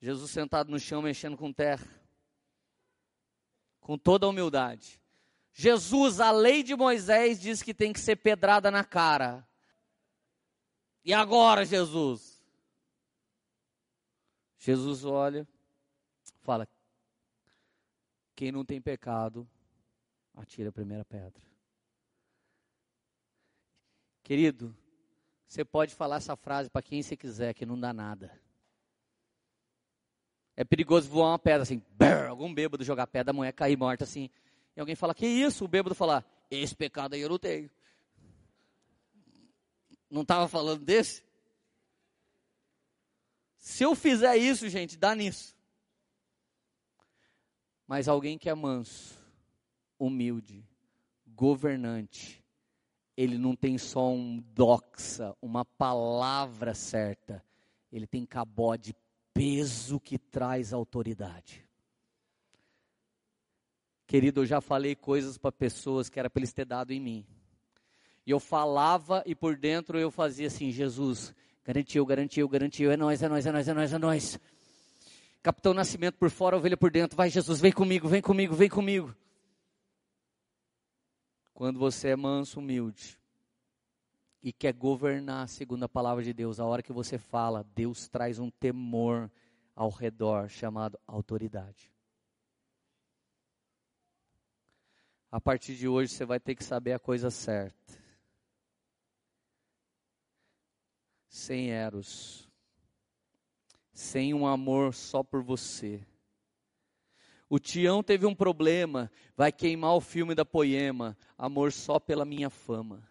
Jesus sentado no chão mexendo com terra. Com toda a humildade. Jesus, a lei de Moisés diz que tem que ser pedrada na cara. E agora, Jesus? Jesus olha, fala: quem não tem pecado, atira a primeira pedra. Querido, você pode falar essa frase para quem você quiser, que não dá nada. É perigoso voar uma pedra assim, brrr, algum bêbado jogar pedra, da mulher cair morta assim. E alguém fala, que isso? O bêbado falar, esse pecado aí eu não tenho. Não estava falando desse? Se eu fizer isso, gente, dá nisso. Mas alguém que é manso, humilde, governante, ele não tem só um doxa, uma palavra certa, ele tem cabode, peso que traz autoridade. Querido, eu já falei coisas para pessoas que era para eles ter dado em mim. E eu falava e por dentro eu fazia assim, Jesus, garantiu, garantiu, garantiu, é nós, é nós, é nós, é nós, é nós. Capitão Nascimento por fora, ovelha por dentro. Vai Jesus, vem comigo, vem comigo, vem comigo. Quando você é manso, humilde e quer governar segundo a palavra de Deus, a hora que você fala, Deus traz um temor ao redor chamado autoridade. A partir de hoje você vai ter que saber a coisa certa. Sem eros. Sem um amor só por você. O Tião teve um problema, vai queimar o filme da Poema, amor só pela minha fama.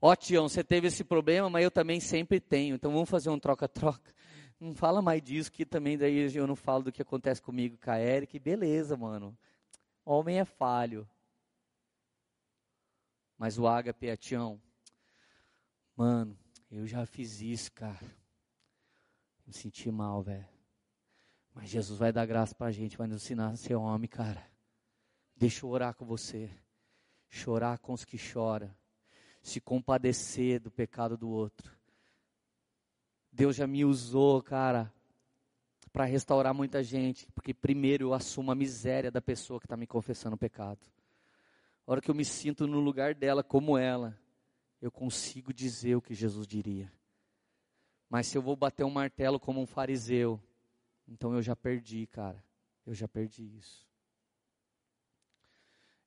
Ó Tião, você teve esse problema, mas eu também sempre tenho, então vamos fazer um troca-troca. Não fala mais disso, que também daí eu não falo do que acontece comigo com a Eric. Beleza, mano. Homem é falho. Mas o ágape é Tião. Mano, eu já fiz isso, cara. Me senti mal, velho. Mas Jesus vai dar graça pra gente, vai nos ensinar a ser homem, cara. Deixa eu orar com você. Chorar com os que choram. Se compadecer do pecado do outro. Deus já me usou, cara, para restaurar muita gente, porque primeiro eu assumo a miséria da pessoa que está me confessando o pecado. A hora que eu me sinto no lugar dela como ela, eu consigo dizer o que Jesus diria. Mas se eu vou bater um martelo como um fariseu, então eu já perdi, cara. Eu já perdi isso.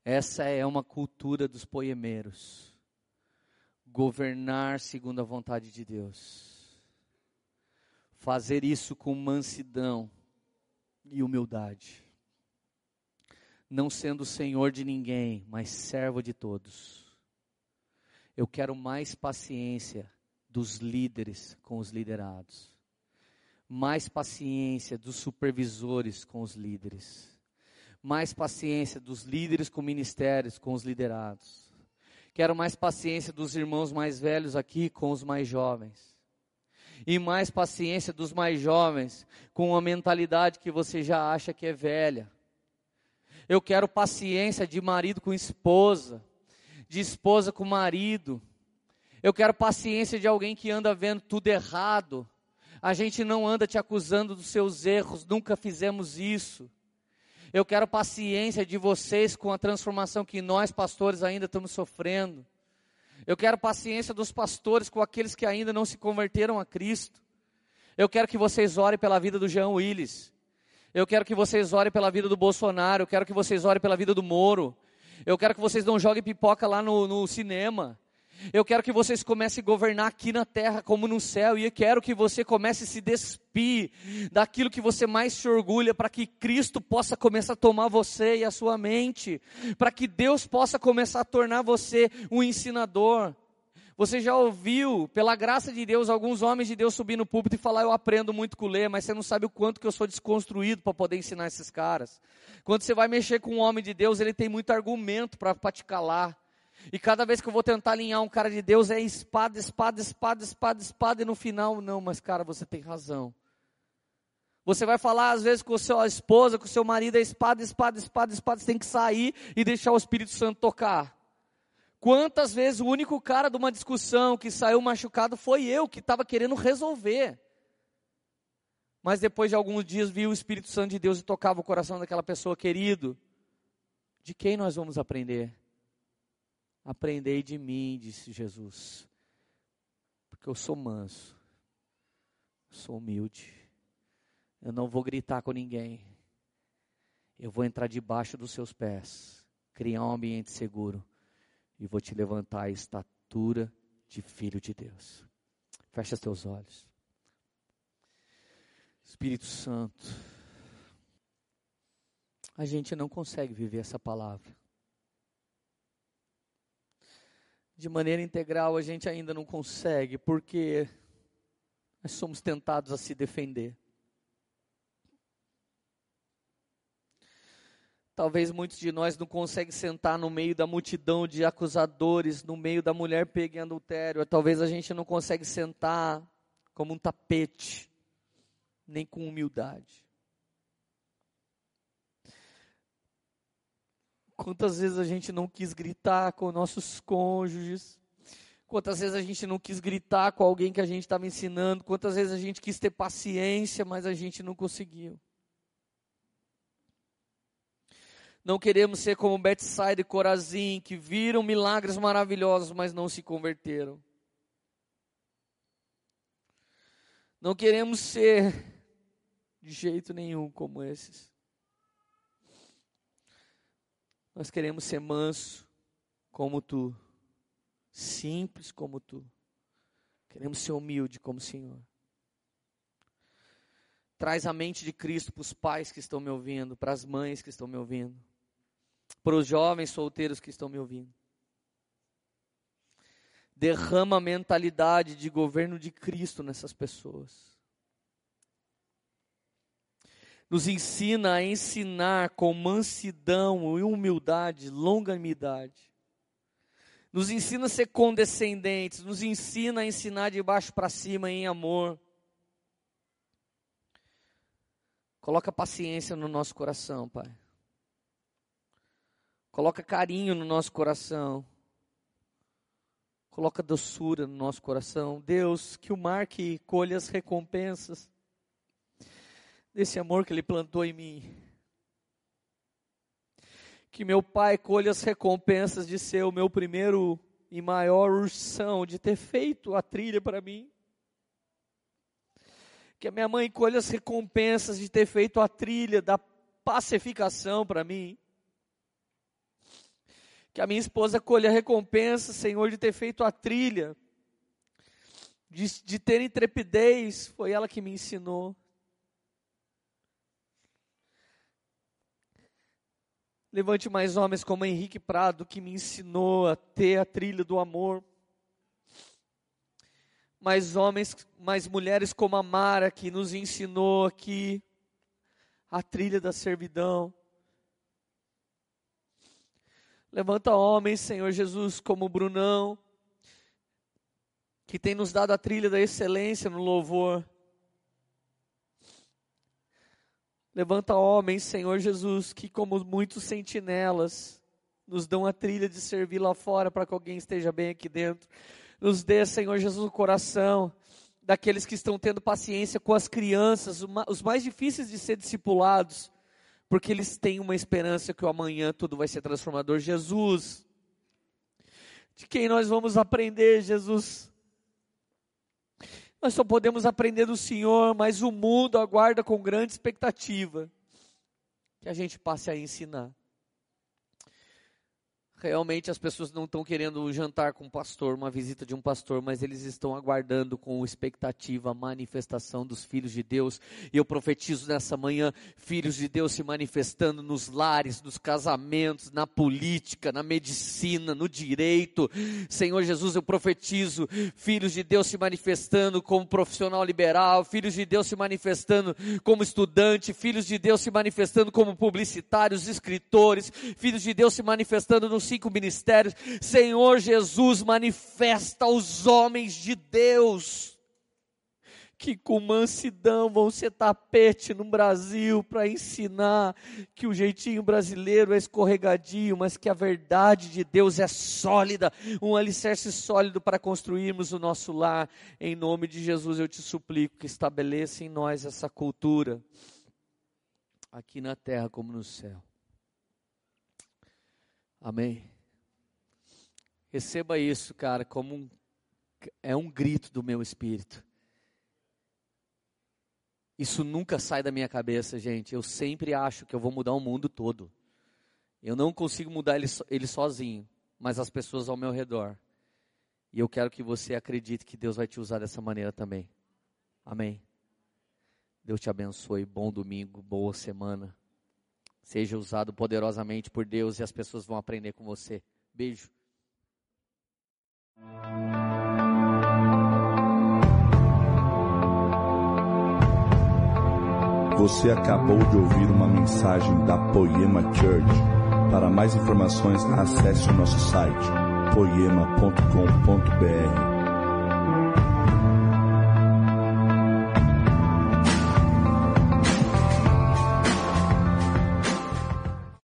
Essa é uma cultura dos poemeiros. Governar segundo a vontade de Deus fazer isso com mansidão e humildade, não sendo senhor de ninguém, mas servo de todos. Eu quero mais paciência dos líderes com os liderados, mais paciência dos supervisores com os líderes, mais paciência dos líderes com ministérios com os liderados. Quero mais paciência dos irmãos mais velhos aqui com os mais jovens e mais paciência dos mais jovens, com uma mentalidade que você já acha que é velha. Eu quero paciência de marido com esposa, de esposa com marido. Eu quero paciência de alguém que anda vendo tudo errado. A gente não anda te acusando dos seus erros, nunca fizemos isso. Eu quero paciência de vocês com a transformação que nós, pastores, ainda estamos sofrendo. Eu quero paciência dos pastores com aqueles que ainda não se converteram a Cristo. Eu quero que vocês orem pela vida do Jean Willis. Eu quero que vocês orem pela vida do Bolsonaro. Eu quero que vocês orem pela vida do Moro. Eu quero que vocês não joguem pipoca lá no, no cinema. Eu quero que vocês comecem a governar aqui na terra como no céu. E eu quero que você comece a se despir daquilo que você mais se orgulha, para que Cristo possa começar a tomar você e a sua mente. Para que Deus possa começar a tornar você um ensinador. Você já ouviu, pela graça de Deus, alguns homens de Deus subir no púlpito e falar: Eu aprendo muito com ler, mas você não sabe o quanto que eu sou desconstruído para poder ensinar esses caras. Quando você vai mexer com um homem de Deus, ele tem muito argumento para te calar. E cada vez que eu vou tentar alinhar um cara de Deus é espada, espada, espada, espada, espada, e no final, não, mas cara, você tem razão. Você vai falar às vezes com a sua esposa, com o seu marido, é espada, espada, espada, espada, você tem que sair e deixar o Espírito Santo tocar. Quantas vezes o único cara de uma discussão que saiu machucado foi eu, que estava querendo resolver. Mas depois de alguns dias vi o Espírito Santo de Deus e tocava o coração daquela pessoa querido. De quem nós vamos aprender? Aprendei de mim, disse Jesus. Porque eu sou manso. Sou humilde. Eu não vou gritar com ninguém. Eu vou entrar debaixo dos seus pés, criar um ambiente seguro e vou te levantar a estatura de filho de Deus. Fecha teus olhos. Espírito Santo, a gente não consegue viver essa palavra. De maneira integral, a gente ainda não consegue, porque nós somos tentados a se defender. Talvez muitos de nós não conseguem sentar no meio da multidão de acusadores, no meio da mulher pega em adultério. Talvez a gente não consegue sentar como um tapete, nem com humildade. Quantas vezes a gente não quis gritar com nossos cônjuges? Quantas vezes a gente não quis gritar com alguém que a gente estava ensinando? Quantas vezes a gente quis ter paciência, mas a gente não conseguiu? Não queremos ser como Betsaida e Corazim, que viram milagres maravilhosos, mas não se converteram. Não queremos ser de jeito nenhum como esses. Nós queremos ser manso como tu, simples como tu. Queremos ser humilde como o Senhor. Traz a mente de Cristo para os pais que estão me ouvindo, para as mães que estão me ouvindo para os jovens solteiros que estão me ouvindo. Derrama a mentalidade de governo de Cristo nessas pessoas. Nos ensina a ensinar com mansidão e humildade, longanimidade. Nos ensina a ser condescendentes, nos ensina a ensinar de baixo para cima em amor. Coloca paciência no nosso coração, Pai. Coloca carinho no nosso coração. Coloca doçura no nosso coração. Deus, que o mar que colhe as recompensas desse amor que Ele plantou em mim. Que meu pai colha as recompensas de ser o meu primeiro e maior ursão, de ter feito a trilha para mim. Que a minha mãe colha as recompensas de ter feito a trilha da pacificação para mim. Que a minha esposa colhe a recompensa, Senhor, de ter feito a trilha, de, de ter intrepidez, foi ela que me ensinou. Levante mais homens como Henrique Prado, que me ensinou a ter a trilha do amor. Mais homens, mais mulheres como a Mara, que nos ensinou aqui a trilha da servidão. Levanta homens, Senhor Jesus, como Brunão, que tem nos dado a trilha da excelência no louvor. Levanta homens, Senhor Jesus, que como muitos sentinelas, nos dão a trilha de servir lá fora para que alguém esteja bem aqui dentro. Nos dê, Senhor Jesus, o coração daqueles que estão tendo paciência com as crianças, os mais difíceis de ser discipulados porque eles têm uma esperança que o amanhã tudo vai ser transformador. Jesus, de quem nós vamos aprender, Jesus? Nós só podemos aprender do Senhor, mas o mundo aguarda com grande expectativa que a gente passe a ensinar. Realmente as pessoas não estão querendo jantar com um pastor, uma visita de um pastor, mas eles estão aguardando com expectativa a manifestação dos filhos de Deus. E eu profetizo nessa manhã, filhos de Deus se manifestando nos lares, nos casamentos, na política, na medicina, no direito. Senhor Jesus, eu profetizo filhos de Deus se manifestando como profissional liberal, filhos de Deus se manifestando como estudante, filhos de Deus se manifestando como publicitários, escritores, filhos de Deus se manifestando no cinco ministérios. Senhor Jesus, manifesta os homens de Deus que com mansidão vão ser tapete no Brasil para ensinar que o jeitinho brasileiro é escorregadio, mas que a verdade de Deus é sólida, um alicerce sólido para construirmos o nosso lar. Em nome de Jesus eu te suplico que estabeleça em nós essa cultura, aqui na terra como no céu. Amém. Receba isso, cara, como um, é um grito do meu espírito. Isso nunca sai da minha cabeça, gente. Eu sempre acho que eu vou mudar o mundo todo. Eu não consigo mudar ele, ele sozinho, mas as pessoas ao meu redor. E eu quero que você acredite que Deus vai te usar dessa maneira também. Amém. Deus te abençoe. Bom domingo, boa semana. Seja usado poderosamente por Deus e as pessoas vão aprender com você. Beijo. Você acabou de ouvir uma mensagem da Poema Church. Para mais informações, acesse o nosso site poema.com.br.